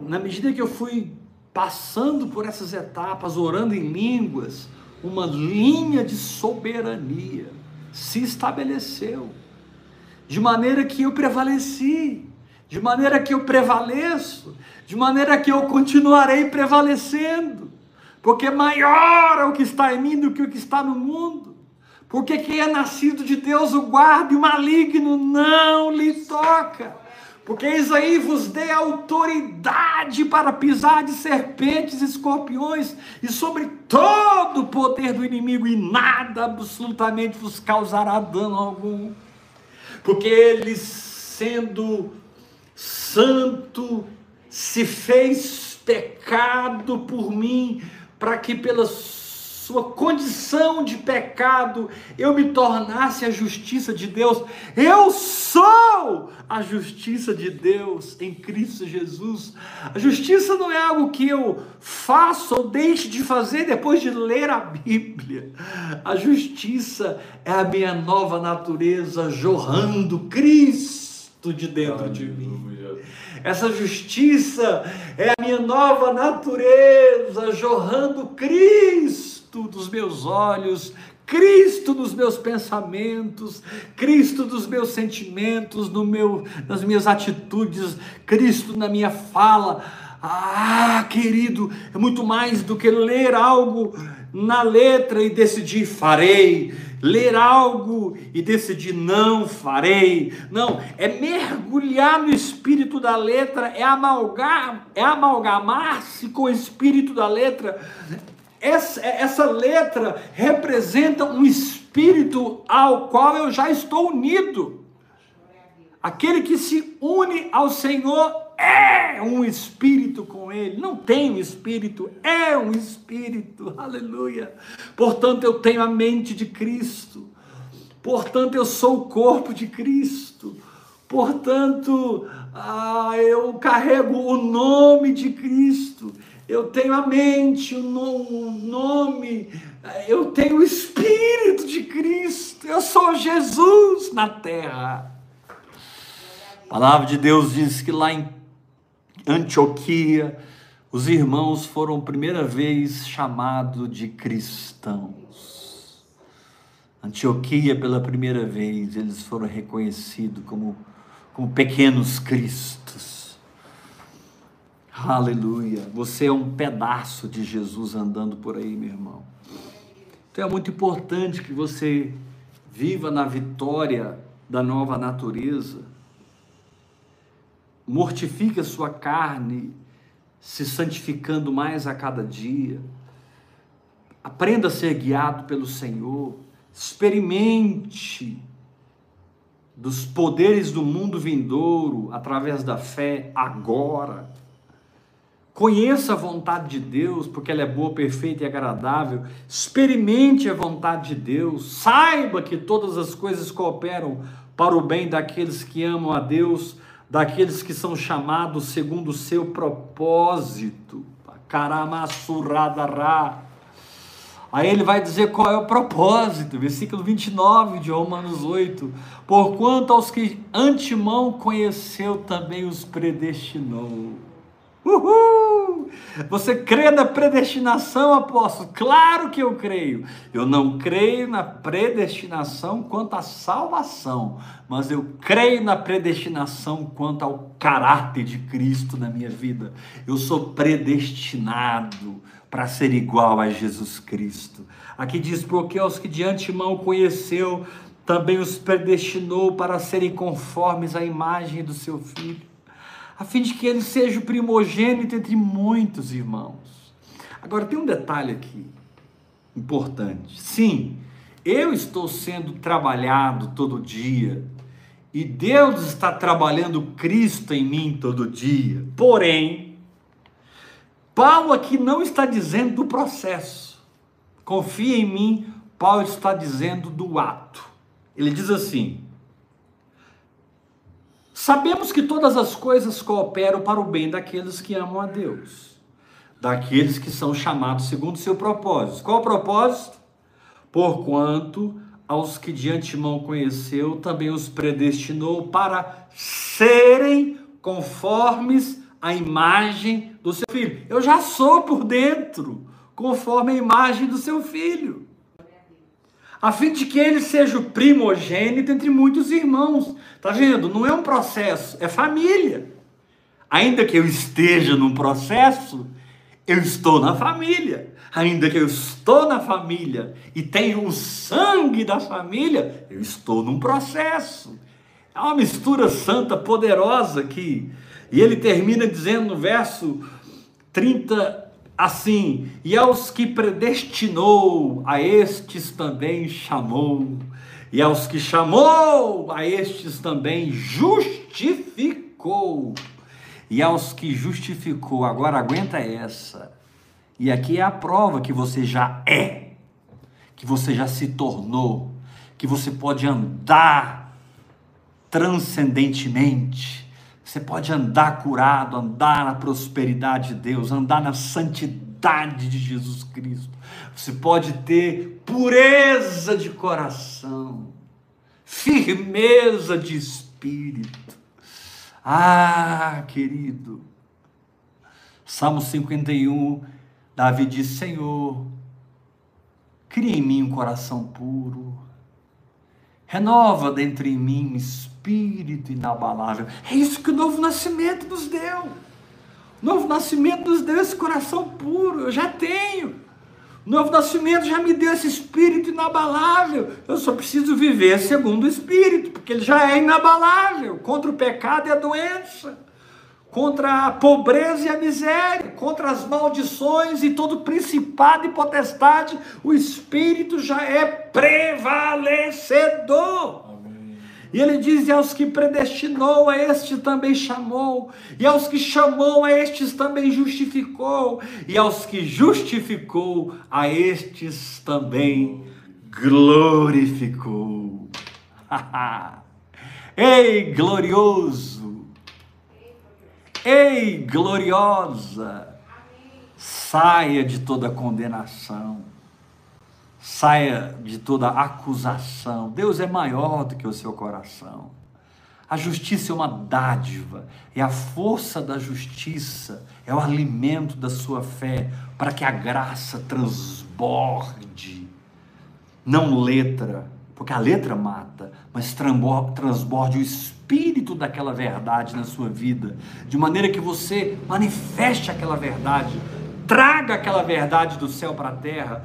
na medida que eu fui passando por essas etapas, orando em línguas, uma linha de soberania se estabeleceu, de maneira que eu prevaleci, de maneira que eu prevaleço, de maneira que eu continuarei prevalecendo, porque maior é o que está em mim do que o que está no mundo. Porque quem é nascido de Deus o guarda e o maligno não lhe toca. Porque eis aí vos dei autoridade para pisar de serpentes escorpiões e sobre todo o poder do inimigo, e nada absolutamente vos causará dano algum. Porque ele, sendo santo, se fez pecado por mim, para que pelas sua condição de pecado, eu me tornasse a justiça de Deus. Eu sou a justiça de Deus em Cristo Jesus. A justiça não é algo que eu faço ou deixe de fazer depois de ler a Bíblia. A justiça é a minha nova natureza jorrando Cristo de dentro Aleluia. de mim. Essa justiça é a minha nova natureza jorrando Cristo Cristo dos meus olhos, Cristo nos meus pensamentos, Cristo dos meus sentimentos, no meu, nas minhas atitudes, Cristo na minha fala. Ah, querido, é muito mais do que ler algo na letra e decidir farei, ler algo e decidir não farei. Não, é mergulhar no espírito da letra, é amalgar, é amalgamar-se com o espírito da letra, essa, essa letra representa um espírito ao qual eu já estou unido. Aquele que se une ao Senhor é um espírito com Ele. Não tem um espírito, é um espírito. Aleluia. Portanto, eu tenho a mente de Cristo. Portanto, eu sou o corpo de Cristo. Portanto, ah, eu carrego o nome de Cristo eu tenho a mente, o nome, eu tenho o Espírito de Cristo, eu sou Jesus na terra. A palavra de Deus diz que lá em Antioquia, os irmãos foram primeira vez chamados de cristãos. Antioquia, pela primeira vez, eles foram reconhecidos como, como pequenos cristos Aleluia. Você é um pedaço de Jesus andando por aí, meu irmão. Então é muito importante que você viva na vitória da nova natureza. Mortifique a sua carne, se santificando mais a cada dia. Aprenda a ser guiado pelo Senhor. Experimente dos poderes do mundo vindouro através da fé agora. Conheça a vontade de Deus, porque ela é boa, perfeita e agradável. Experimente a vontade de Deus. Saiba que todas as coisas cooperam para o bem daqueles que amam a Deus, daqueles que são chamados segundo o seu propósito. Caramassurradará. Aí ele vai dizer qual é o propósito, versículo 29 de Romanos 8. Porquanto aos que antemão conheceu, também os predestinou. Uhul! Você crê na predestinação, apóstolo? Claro que eu creio. Eu não creio na predestinação quanto à salvação, mas eu creio na predestinação quanto ao caráter de Cristo na minha vida. Eu sou predestinado para ser igual a Jesus Cristo. Aqui diz: porque aos que de antemão conheceu, também os predestinou para serem conformes à imagem do seu filho a fim de que ele seja o primogênito entre muitos irmãos. Agora tem um detalhe aqui importante. Sim, eu estou sendo trabalhado todo dia e Deus está trabalhando Cristo em mim todo dia. Porém, Paulo aqui não está dizendo do processo. Confia em mim, Paulo está dizendo do ato. Ele diz assim: Sabemos que todas as coisas cooperam para o bem daqueles que amam a Deus, daqueles que são chamados segundo o seu propósito. Qual o propósito? Porquanto aos que de antemão conheceu, também os predestinou para serem conformes a imagem do seu filho. Eu já sou por dentro, conforme a imagem do seu filho. A fim de que ele seja o primogênito entre muitos irmãos. Tá vendo? Não é um processo, é família. Ainda que eu esteja num processo, eu estou na família. Ainda que eu estou na família e tenho o sangue da família, eu estou num processo. É uma mistura santa, poderosa aqui. E ele termina dizendo no verso 30 assim: E aos que predestinou, a estes também chamou. E aos que chamou, a estes também justificou. E aos que justificou, agora aguenta essa. E aqui é a prova que você já é, que você já se tornou, que você pode andar transcendentemente. Você pode andar curado, andar na prosperidade de Deus, andar na santidade de Jesus Cristo. Você pode ter pureza de coração, firmeza de espírito. Ah, querido. Salmo 51, Davi diz: Senhor, cria em mim um coração puro, renova dentro em mim espírito inabalável. É isso que o novo nascimento nos deu. O novo nascimento nos deu esse coração puro, eu já tenho. O novo nascimento já me deu esse espírito inabalável. Eu só preciso viver segundo o espírito, porque ele já é inabalável contra o pecado e a doença, contra a pobreza e a miséria, contra as maldições e todo principado e potestade. O espírito já é prevalecedor. E ele diz: e aos que predestinou, a este também chamou, e aos que chamou, a estes também justificou, e aos que justificou, a estes também glorificou. Ei, glorioso! Ei, gloriosa! Saia de toda condenação saia de toda acusação. Deus é maior do que o seu coração. A justiça é uma dádiva, e a força da justiça é o alimento da sua fé, para que a graça transborde, não letra, porque a letra mata, mas transborde o espírito daquela verdade na sua vida, de maneira que você manifeste aquela verdade, traga aquela verdade do céu para a terra,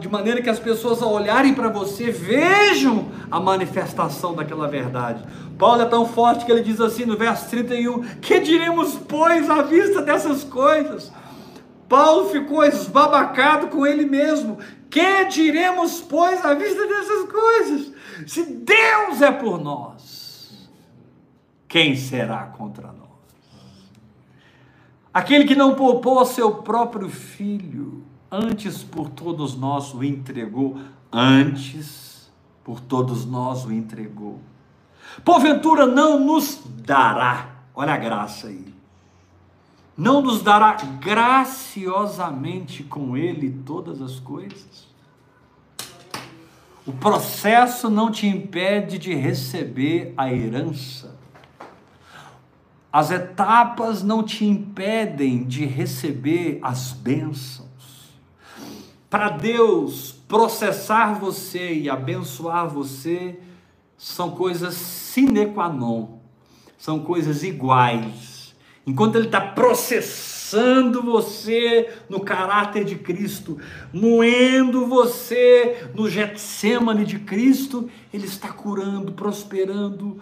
de maneira que as pessoas ao olharem para você vejam a manifestação daquela verdade. Paulo é tão forte que ele diz assim no verso 31: Que diremos, pois, à vista dessas coisas? Paulo ficou esbabacado com ele mesmo. Que diremos, pois, à vista dessas coisas? Se Deus é por nós, quem será contra nós? Aquele que não poupou seu próprio filho, antes por todos nós o entregou, antes por todos nós o entregou. Porventura não nos dará, olha a graça aí, não nos dará graciosamente com Ele todas as coisas? O processo não te impede de receber a herança. As etapas não te impedem de receber as bênçãos para Deus processar você e abençoar você são coisas sine qua non, são coisas iguais. Enquanto Ele está processando você no caráter de Cristo, moendo você no Getsemane de Cristo, Ele está curando, prosperando,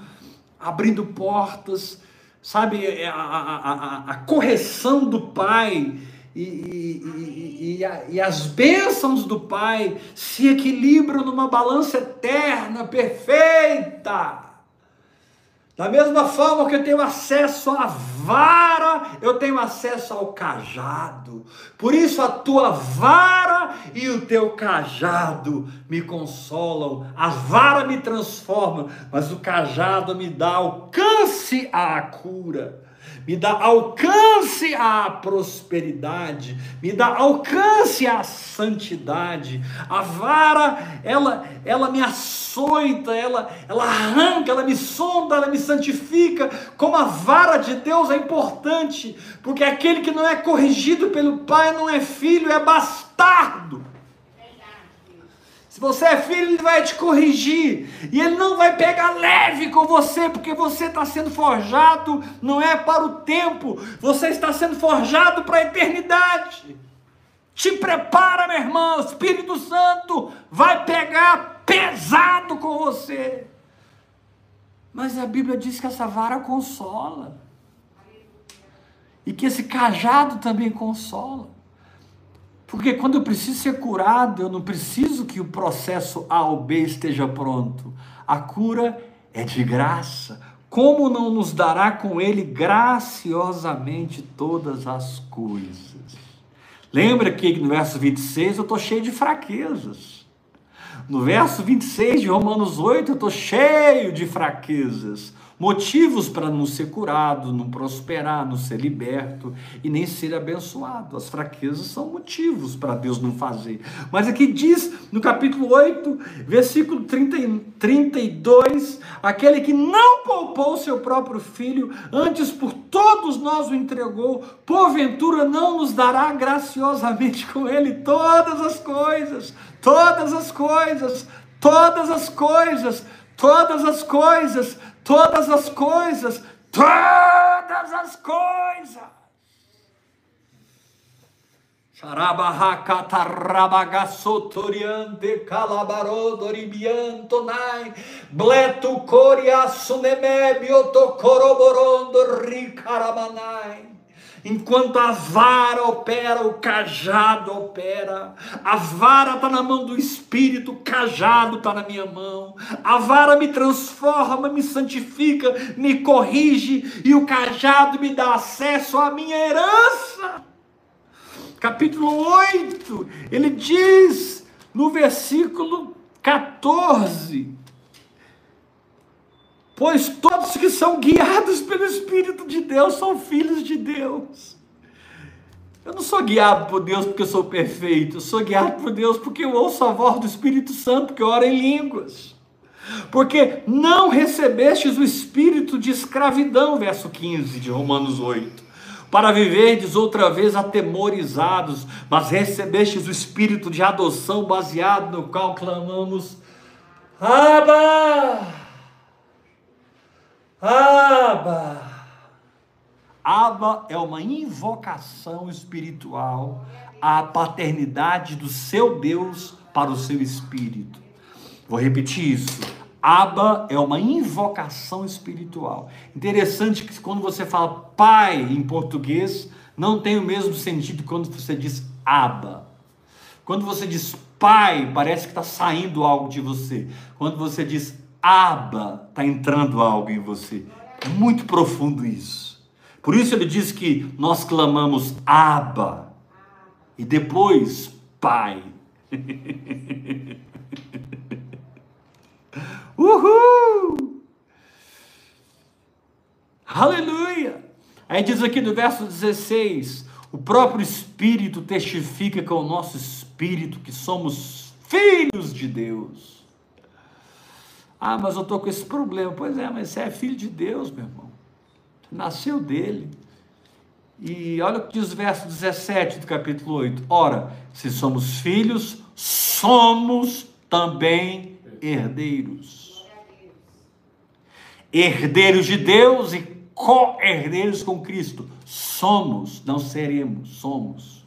abrindo portas, sabe, é, a, a, a, a correção do Pai e, e, e, a, e, as bênçãos do Pai se equilibram numa balança eterna, perfeita. Da mesma forma que eu tenho acesso à vara, eu tenho acesso ao cajado. Por isso a tua vara e o teu cajado me consolam. A vara me transforma, mas o cajado me dá alcance à cura me dá alcance à prosperidade, me dá alcance à santidade. A vara, ela, ela me açoita, ela, ela arranca, ela me sonda, ela me santifica. Como a vara de Deus é importante, porque aquele que não é corrigido pelo Pai não é filho, é bastardo. Se você é filho, ele vai te corrigir. E ele não vai pegar leve com você, porque você está sendo forjado, não é para o tempo, você está sendo forjado para a eternidade. Te prepara, meu irmão. O Espírito Santo vai pegar pesado com você. Mas a Bíblia diz que essa vara consola. E que esse cajado também consola. Porque quando eu preciso ser curado, eu não preciso que o processo A ou B esteja pronto. A cura é de graça. Como não nos dará com Ele graciosamente todas as coisas? Lembra que no verso 26 eu estou cheio de fraquezas. No verso 26 de Romanos 8 eu estou cheio de fraquezas motivos para não ser curado, não prosperar, não ser liberto e nem ser abençoado. As fraquezas são motivos para Deus não fazer. Mas aqui diz no capítulo 8, versículo 30, 32, aquele que não poupou seu próprio filho, antes por todos nós o entregou, porventura não nos dará graciosamente com ele todas as coisas, todas as coisas, todas as coisas, todas as coisas, todas as coisas, todas as coisas. Xarabarracatarabagassotoriante calabarodoribiantonai bletu coria sunemebio coroborondo ricaramanai Enquanto a vara opera, o cajado opera. A vara está na mão do Espírito, o cajado está na minha mão. A vara me transforma, me santifica, me corrige e o cajado me dá acesso à minha herança. Capítulo 8, ele diz no versículo 14: Pois todos que são guiados pelo Espírito de Deus são filhos de Deus. Eu não sou guiado por Deus porque eu sou perfeito, eu sou guiado por Deus porque eu ouço a voz do Espírito Santo, eu oro em línguas. Porque não recebestes o espírito de escravidão, verso 15 de Romanos 8, para viverdes outra vez atemorizados, mas recebestes o espírito de adoção baseado no qual clamamos: Abba! Aba. Aba é uma invocação espiritual à paternidade do seu Deus para o seu espírito. Vou repetir isso. Aba é uma invocação espiritual. Interessante que quando você fala pai em português, não tem o mesmo sentido quando você diz aba. Quando você diz pai, parece que está saindo algo de você. Quando você diz Aba, está entrando algo em você. É muito profundo isso. Por isso ele diz que nós clamamos Aba e depois Pai. Uhul! Aleluia! Aí diz aqui no verso 16: o próprio Espírito testifica com o nosso espírito que somos filhos de Deus. Ah, mas eu estou com esse problema. Pois é, mas você é filho de Deus, meu irmão. Nasceu dele. E olha o que diz o verso 17 do capítulo 8. Ora, se somos filhos, somos também herdeiros. Herdeiros de Deus e co-herdeiros com Cristo. Somos, não seremos, somos.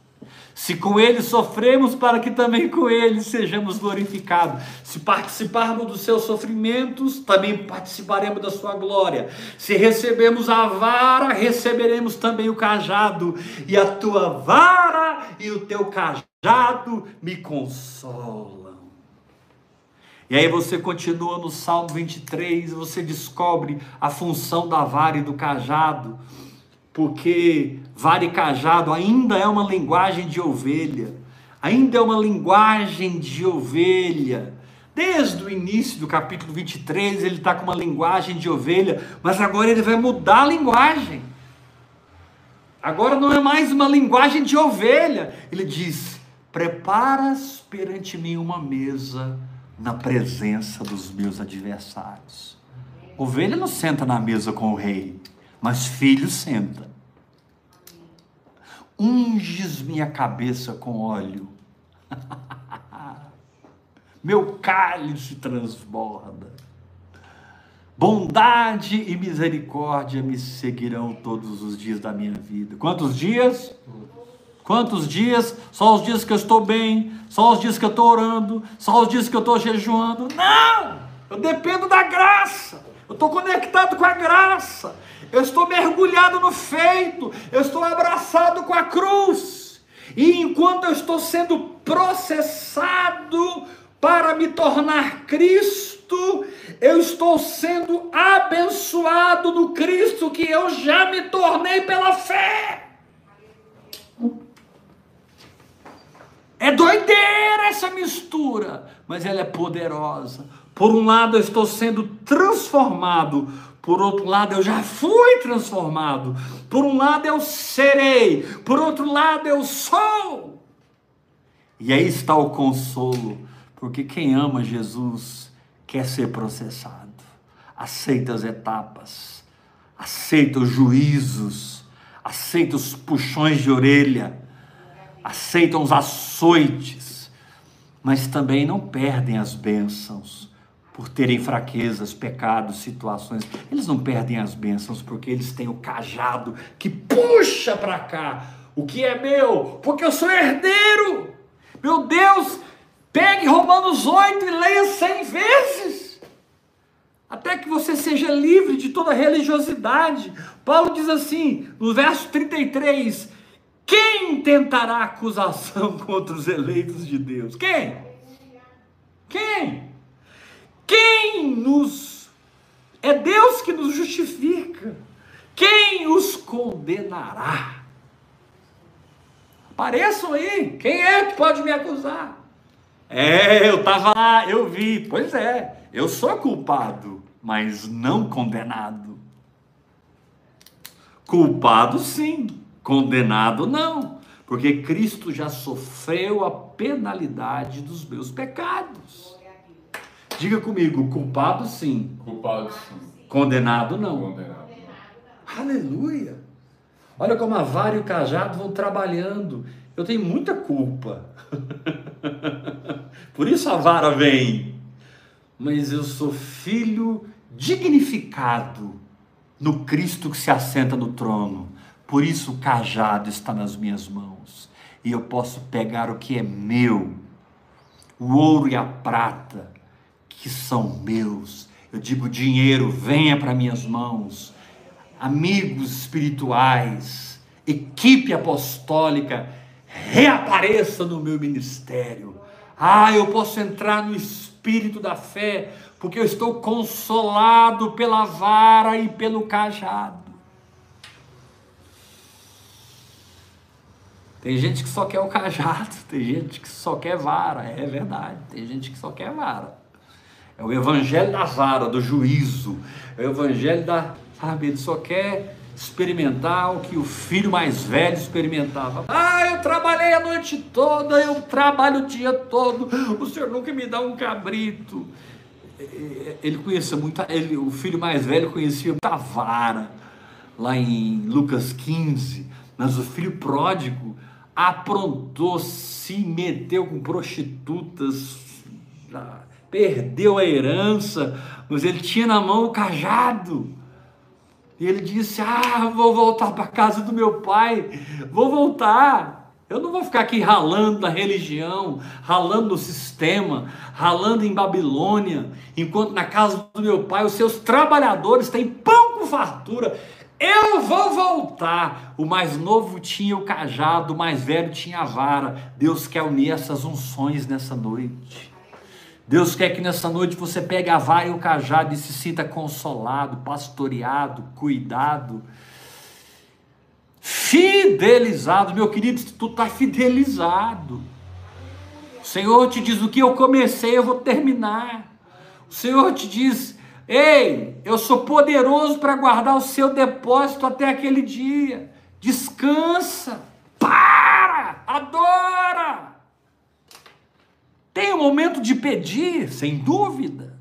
Se com ele sofremos, para que também com ele sejamos glorificados. Se participarmos dos seus sofrimentos, também participaremos da sua glória. Se recebemos a vara, receberemos também o cajado. E a tua vara e o teu cajado me consolam. E aí você continua no Salmo 23, você descobre a função da vara e do cajado porque vara cajado ainda é uma linguagem de ovelha, ainda é uma linguagem de ovelha. Desde o início do capítulo 23, ele está com uma linguagem de ovelha, mas agora ele vai mudar a linguagem. Agora não é mais uma linguagem de ovelha. Ele diz: Preparas perante mim uma mesa na presença dos meus adversários. Ovelha não senta na mesa com o rei, mas filho senta. Unges minha cabeça com óleo. Meu cálice transborda. Bondade e misericórdia me seguirão todos os dias da minha vida. Quantos dias? Quantos dias? Só os dias que eu estou bem, só os dias que eu estou orando, só os dias que eu estou jejuando. Não! Eu dependo da graça. Eu estou conectado com a graça. Eu estou mergulhado no feito. Eu estou abraçado com a cruz. E enquanto eu estou sendo processado para me tornar Cristo, eu estou sendo abençoado no Cristo que eu já me tornei pela fé. É doideira essa mistura, mas ela é poderosa. Por um lado, eu estou sendo transformado, por outro lado, eu já fui transformado. Por um lado, eu serei, por outro lado, eu sou. E aí está o consolo, porque quem ama Jesus quer ser processado, aceita as etapas, aceita os juízos, aceita os puxões de orelha aceitam os açoites, mas também não perdem as bênçãos por terem fraquezas, pecados, situações. Eles não perdem as bênçãos porque eles têm o cajado que puxa para cá o que é meu, porque eu sou herdeiro. Meu Deus, pegue Romanos 8 e leia cem vezes. Até que você seja livre de toda religiosidade. Paulo diz assim, no verso 33, quem tentará acusação contra os eleitos de Deus? Quem? Quem? Quem nos. É Deus que nos justifica. Quem os condenará? Apareçam aí. Quem é que pode me acusar? É, eu estava lá, eu vi. Pois é, eu sou culpado, mas não condenado. Culpado sim, Condenado não, porque Cristo já sofreu a penalidade dos meus pecados. Diga comigo, culpado sim. Culpado sim. Condenado não. Condenado. Aleluia. Olha como a vara e o cajado vão trabalhando. Eu tenho muita culpa. Por isso a vara vem. Mas eu sou filho dignificado no Cristo que se assenta no trono. Por isso o cajado está nas minhas mãos e eu posso pegar o que é meu, o ouro e a prata que são meus. Eu digo dinheiro, venha para minhas mãos. Amigos espirituais, equipe apostólica, reapareça no meu ministério. Ah, eu posso entrar no espírito da fé, porque eu estou consolado pela vara e pelo cajado. Tem gente que só quer o cajado, tem gente que só quer vara, é verdade. Tem gente que só quer vara. É o evangelho da vara, do juízo. É o evangelho da, sabe, ele só quer experimentar o que o filho mais velho experimentava. Ah, eu trabalhei a noite toda, eu trabalho o dia todo. O senhor nunca me dá um cabrito. Ele conhecia muito, ele, o filho mais velho conhecia muita vara, lá em Lucas 15. Mas o filho pródigo aprontou, se meteu com prostitutas, perdeu a herança, mas ele tinha na mão o cajado. E ele disse: Ah, vou voltar para casa do meu pai, vou voltar. Eu não vou ficar aqui ralando na religião, ralando no sistema, ralando em Babilônia, enquanto na casa do meu pai os seus trabalhadores têm pão com fartura. Eu vou voltar. O mais novo tinha o cajado, o mais velho tinha a vara. Deus quer unir essas unções nessa noite. Deus quer que nessa noite você pegue a vara e o cajado e se sinta consolado, pastoreado, cuidado, fidelizado. Meu querido, tu está fidelizado. O Senhor te diz: o que eu comecei, eu vou terminar. O Senhor te diz: Ei, eu sou poderoso para guardar o seu depósito até aquele dia. Descansa. Para. Adora. Tem o momento de pedir, sem dúvida.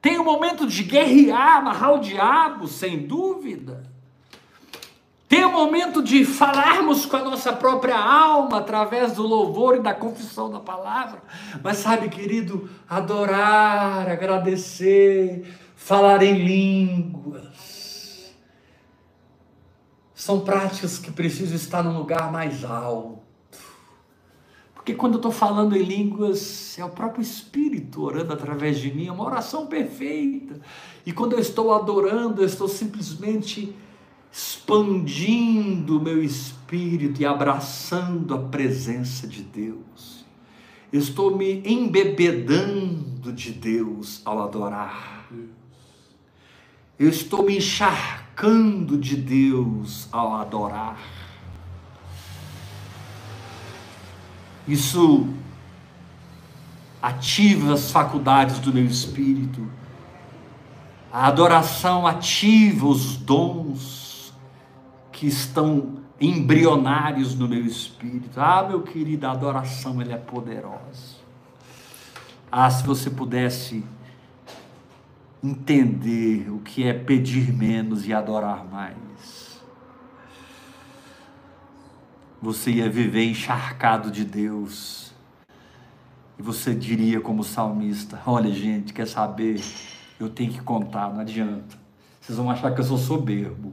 Tem o momento de guerrear, amarrar o diabo, sem dúvida. Tem o momento de falarmos com a nossa própria alma através do louvor e da confissão da palavra. Mas sabe, querido, adorar, agradecer, falar em línguas. São práticas que precisam estar num lugar mais alto. Porque quando eu estou falando em línguas, é o próprio Espírito orando através de mim, é uma oração perfeita. E quando eu estou adorando, eu estou simplesmente expandindo o meu espírito e abraçando a presença de Deus. Eu estou me embebedando de Deus ao adorar. Eu estou me encharcando de Deus ao adorar. Isso ativa as faculdades do meu espírito. A adoração ativa os dons que estão embrionários no meu espírito. Ah, meu querido, a adoração ela é poderosa. Ah, se você pudesse entender o que é pedir menos e adorar mais. Você ia viver encharcado de Deus. E você diria como salmista: Olha, gente, quer saber? Eu tenho que contar, não adianta. Vocês vão achar que eu sou soberbo.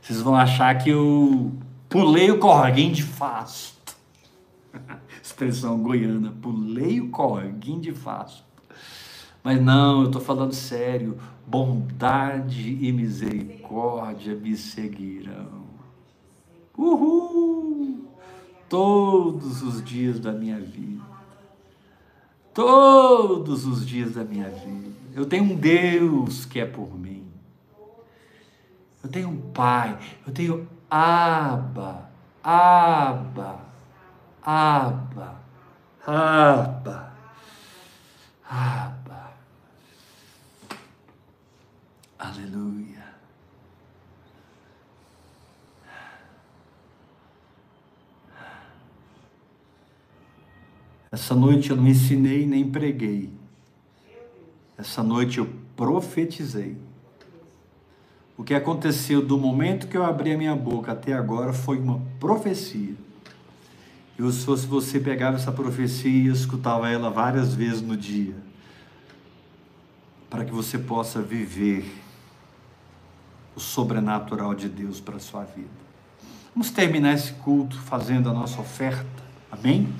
Vocês vão achar que eu pulei o corguinho de fasto. Expressão goiana: pulei o corguinho de fasto. Mas não, eu estou falando sério. Bondade e misericórdia me seguirão. Uhul! todos os dias da minha vida. Todos os dias da minha vida. Eu tenho um Deus que é por mim. Eu tenho um Pai. Eu tenho Abba. Abba. Abba. Abba. Abba. Aleluia. Essa noite eu não ensinei nem preguei. Essa noite eu profetizei. O que aconteceu do momento que eu abri a minha boca até agora foi uma profecia. Eu, se fosse você, pegava essa profecia e escutava ela várias vezes no dia, para que você possa viver o sobrenatural de Deus para a sua vida. Vamos terminar esse culto fazendo a nossa oferta. Amém?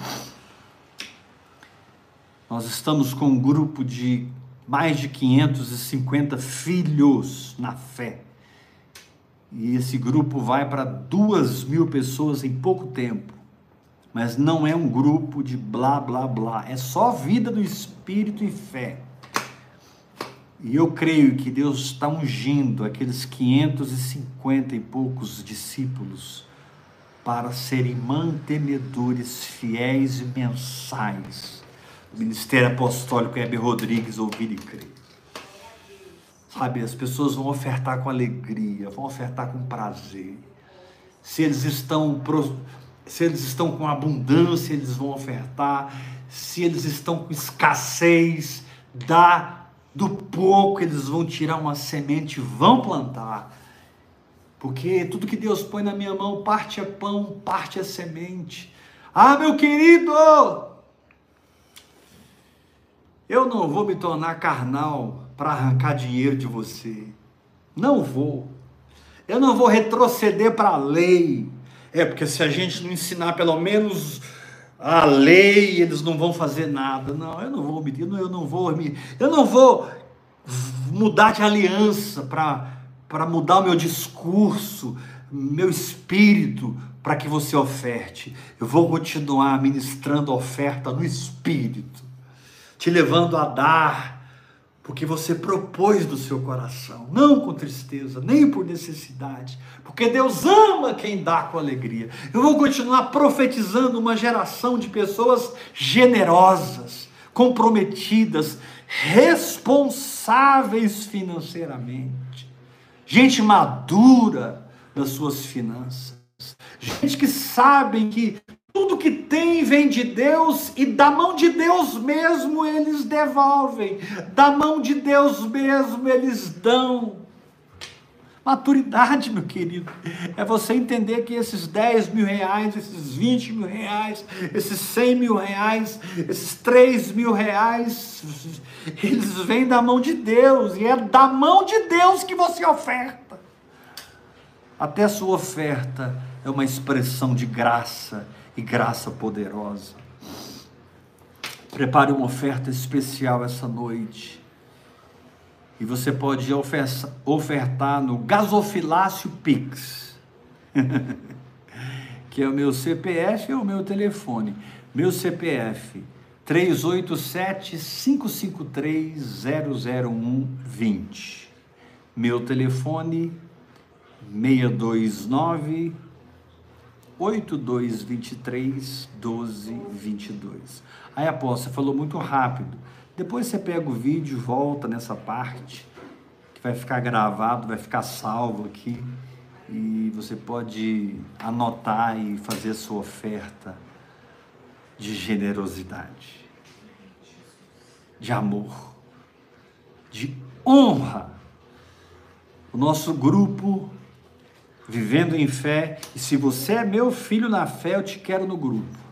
Nós estamos com um grupo de mais de 550 filhos na fé. E esse grupo vai para duas mil pessoas em pouco tempo. Mas não é um grupo de blá blá blá. É só vida do Espírito e fé. E eu creio que Deus está ungindo aqueles 550 e poucos discípulos para serem mantenedores fiéis e mensais Ministério Apostólico Heber Rodrigues ouvir e crer. Sabe, as pessoas vão ofertar com alegria, vão ofertar com prazer. Se eles estão se eles estão com abundância, eles vão ofertar. Se eles estão com escassez, dá do pouco, eles vão tirar uma semente, vão plantar. Porque tudo que Deus põe na minha mão, parte é pão, parte é semente. Ah, meu querido, eu não vou me tornar carnal para arrancar dinheiro de você. Não vou. Eu não vou retroceder para a lei. É, porque se a gente não ensinar pelo menos a lei, eles não vão fazer nada. Não, eu não vou me, eu não vou me, eu não vou mudar de aliança para para mudar o meu discurso, meu espírito, para que você oferte. Eu vou continuar ministrando oferta no espírito te levando a dar, porque você propôs do seu coração, não com tristeza, nem por necessidade, porque Deus ama quem dá com alegria. Eu vou continuar profetizando uma geração de pessoas generosas, comprometidas, responsáveis financeiramente, gente madura nas suas finanças. gente que sabem que tudo que tem vem de Deus e da mão de Deus mesmo eles devolvem, da mão de Deus mesmo eles dão. Maturidade, meu querido, é você entender que esses 10 mil reais, esses 20 mil reais, esses 100 mil reais, esses 3 mil reais, eles vêm da mão de Deus e é da mão de Deus que você oferta. Até a sua oferta é uma expressão de graça e graça poderosa. Prepare uma oferta especial essa noite. E você pode ofertar no Gasofilácio Pix, que é o meu CPF ou o meu telefone. Meu CPF 387-553-00120. Meu telefone 629 8223 1222. Aí, apóstolo, você falou muito rápido. Depois você pega o vídeo, volta nessa parte, que vai ficar gravado, vai ficar salvo aqui. E você pode anotar e fazer a sua oferta de generosidade, de amor, de honra. O nosso grupo vivendo em fé. E se você é meu filho na fé, eu te quero no grupo.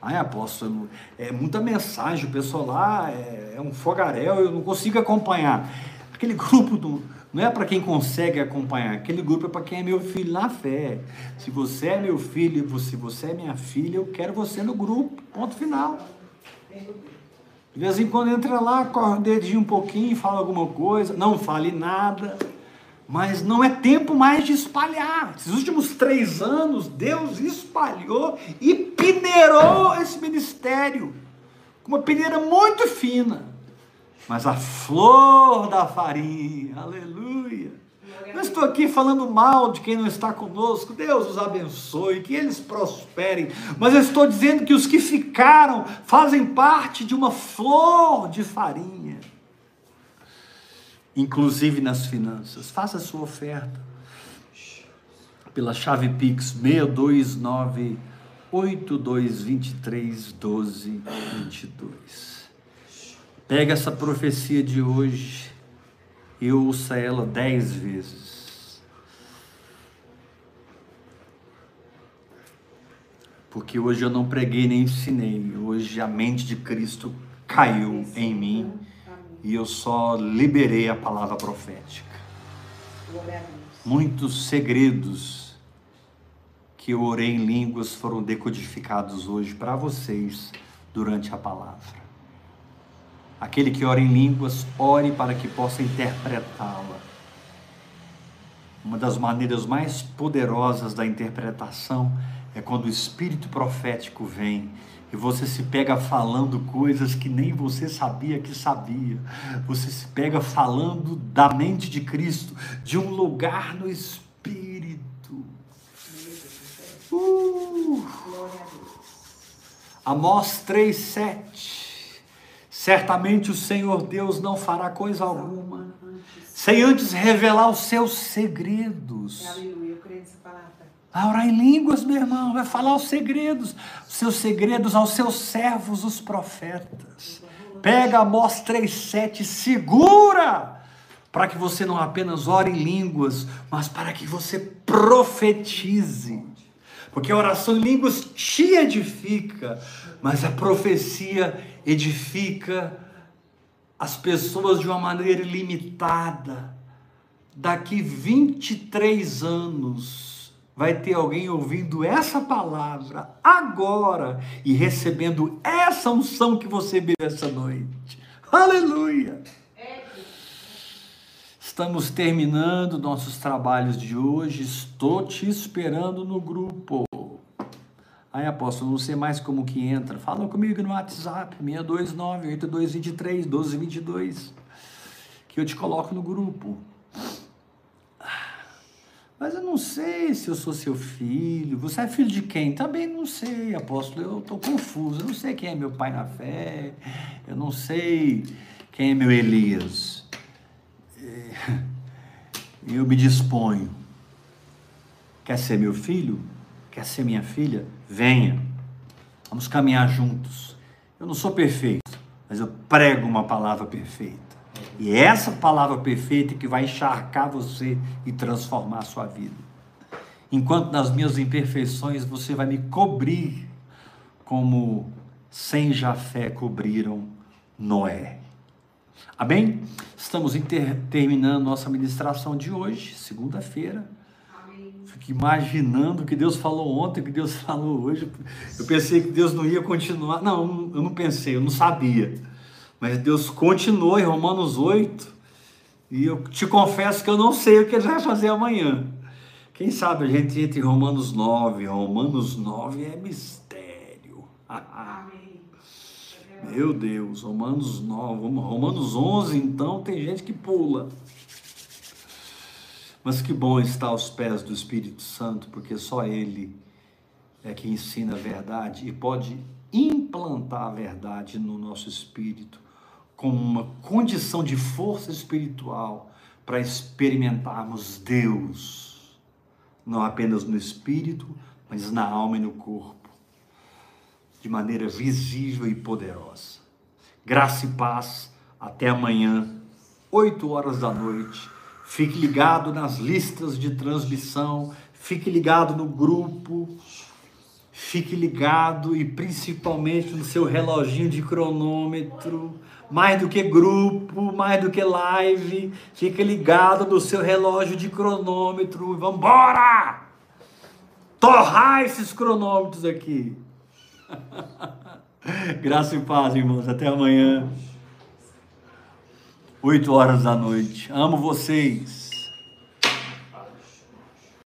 Ai, apóstolo, é muita mensagem, o pessoal lá é, é um fogaréu, eu não consigo acompanhar. Aquele grupo do, não é para quem consegue acompanhar, aquele grupo é para quem é meu filho na fé. Se você é meu filho, se você é minha filha, eu quero você no grupo. Ponto final. De vez em quando entra lá, corre o dedinho um pouquinho, fala alguma coisa, não fale nada. Mas não é tempo mais de espalhar. Esses últimos três anos, Deus espalhou e peneirou esse ministério com uma peneira muito fina. Mas a flor da farinha, aleluia. Não estou aqui falando mal de quem não está conosco, Deus os abençoe, que eles prosperem, mas eu estou dizendo que os que ficaram fazem parte de uma flor de farinha inclusive nas finanças. Faça a sua oferta pela chave Pix 629 8223 1222. Pega essa profecia de hoje e ouça ela dez vezes. Porque hoje eu não preguei nem ensinei, hoje a mente de Cristo caiu em mim e eu só liberei a palavra profética. Muitos segredos que eu orei em línguas foram decodificados hoje para vocês durante a palavra. Aquele que ora em línguas, ore para que possa interpretá-la. Uma das maneiras mais poderosas da interpretação é quando o espírito profético vem e você se pega falando coisas que nem você sabia que sabia. Você se pega falando da mente de Cristo, de um lugar no Espírito. Uh! Amós 3,7. Certamente o Senhor Deus não fará coisa alguma, sem antes revelar os seus segredos. Aleluia, eu creio nessa palavra Vai orar em línguas, meu irmão, vai falar os segredos, os seus segredos aos seus servos, os profetas. Pega Amós 3,7, segura, para que você não apenas ore em línguas, mas para que você profetize. Porque a oração em línguas te edifica, mas a profecia edifica as pessoas de uma maneira ilimitada. Daqui 23 anos, vai ter alguém ouvindo essa palavra agora e recebendo essa unção que você bebeu essa noite. Aleluia! Estamos terminando nossos trabalhos de hoje. Estou te esperando no grupo. Aí, apóstolo, não sei mais como que entra. Fala comigo no WhatsApp, 629-8223-1222, que eu te coloco no grupo. Mas eu não sei se eu sou seu filho. Você é filho de quem? Também não sei, apóstolo. Eu estou confuso. Eu não sei quem é meu pai na fé. Eu não sei quem é meu Elias. É, eu me disponho Quer ser meu filho? Quer ser minha filha? Venha. Vamos caminhar juntos. Eu não sou perfeito, mas eu prego uma palavra perfeita. E é essa palavra perfeita que vai encharcar você e transformar a sua vida. Enquanto nas minhas imperfeições você vai me cobrir como sem Jafé cobriram Noé. Amém? Estamos ter, terminando nossa ministração de hoje, segunda-feira. Fico imaginando o que Deus falou ontem, o que Deus falou hoje. Eu pensei que Deus não ia continuar. Não, eu não pensei, eu não sabia. Mas Deus continuou em Romanos 8. E eu te confesso que eu não sei o que ele vai fazer amanhã. Quem sabe a gente entra em Romanos 9. Romanos 9 é mistério. Meu Deus, Romanos 9, Romanos 11, então tem gente que pula. Mas que bom estar aos pés do Espírito Santo, porque só Ele é que ensina a verdade e pode implantar a verdade no nosso espírito como uma condição de força espiritual para experimentarmos Deus, não apenas no espírito, mas na alma e no corpo, de maneira visível e poderosa. Graça e paz, até amanhã, 8 horas da noite. Fique ligado nas listas de transmissão, fique ligado no grupo, fique ligado e principalmente no seu reloginho de cronômetro mais do que grupo, mais do que live. Fica ligado no seu relógio de cronômetro. Vamos embora! Torrar esses cronômetros aqui. Graça e paz, irmãos. Até amanhã. 8 horas da noite. Amo vocês.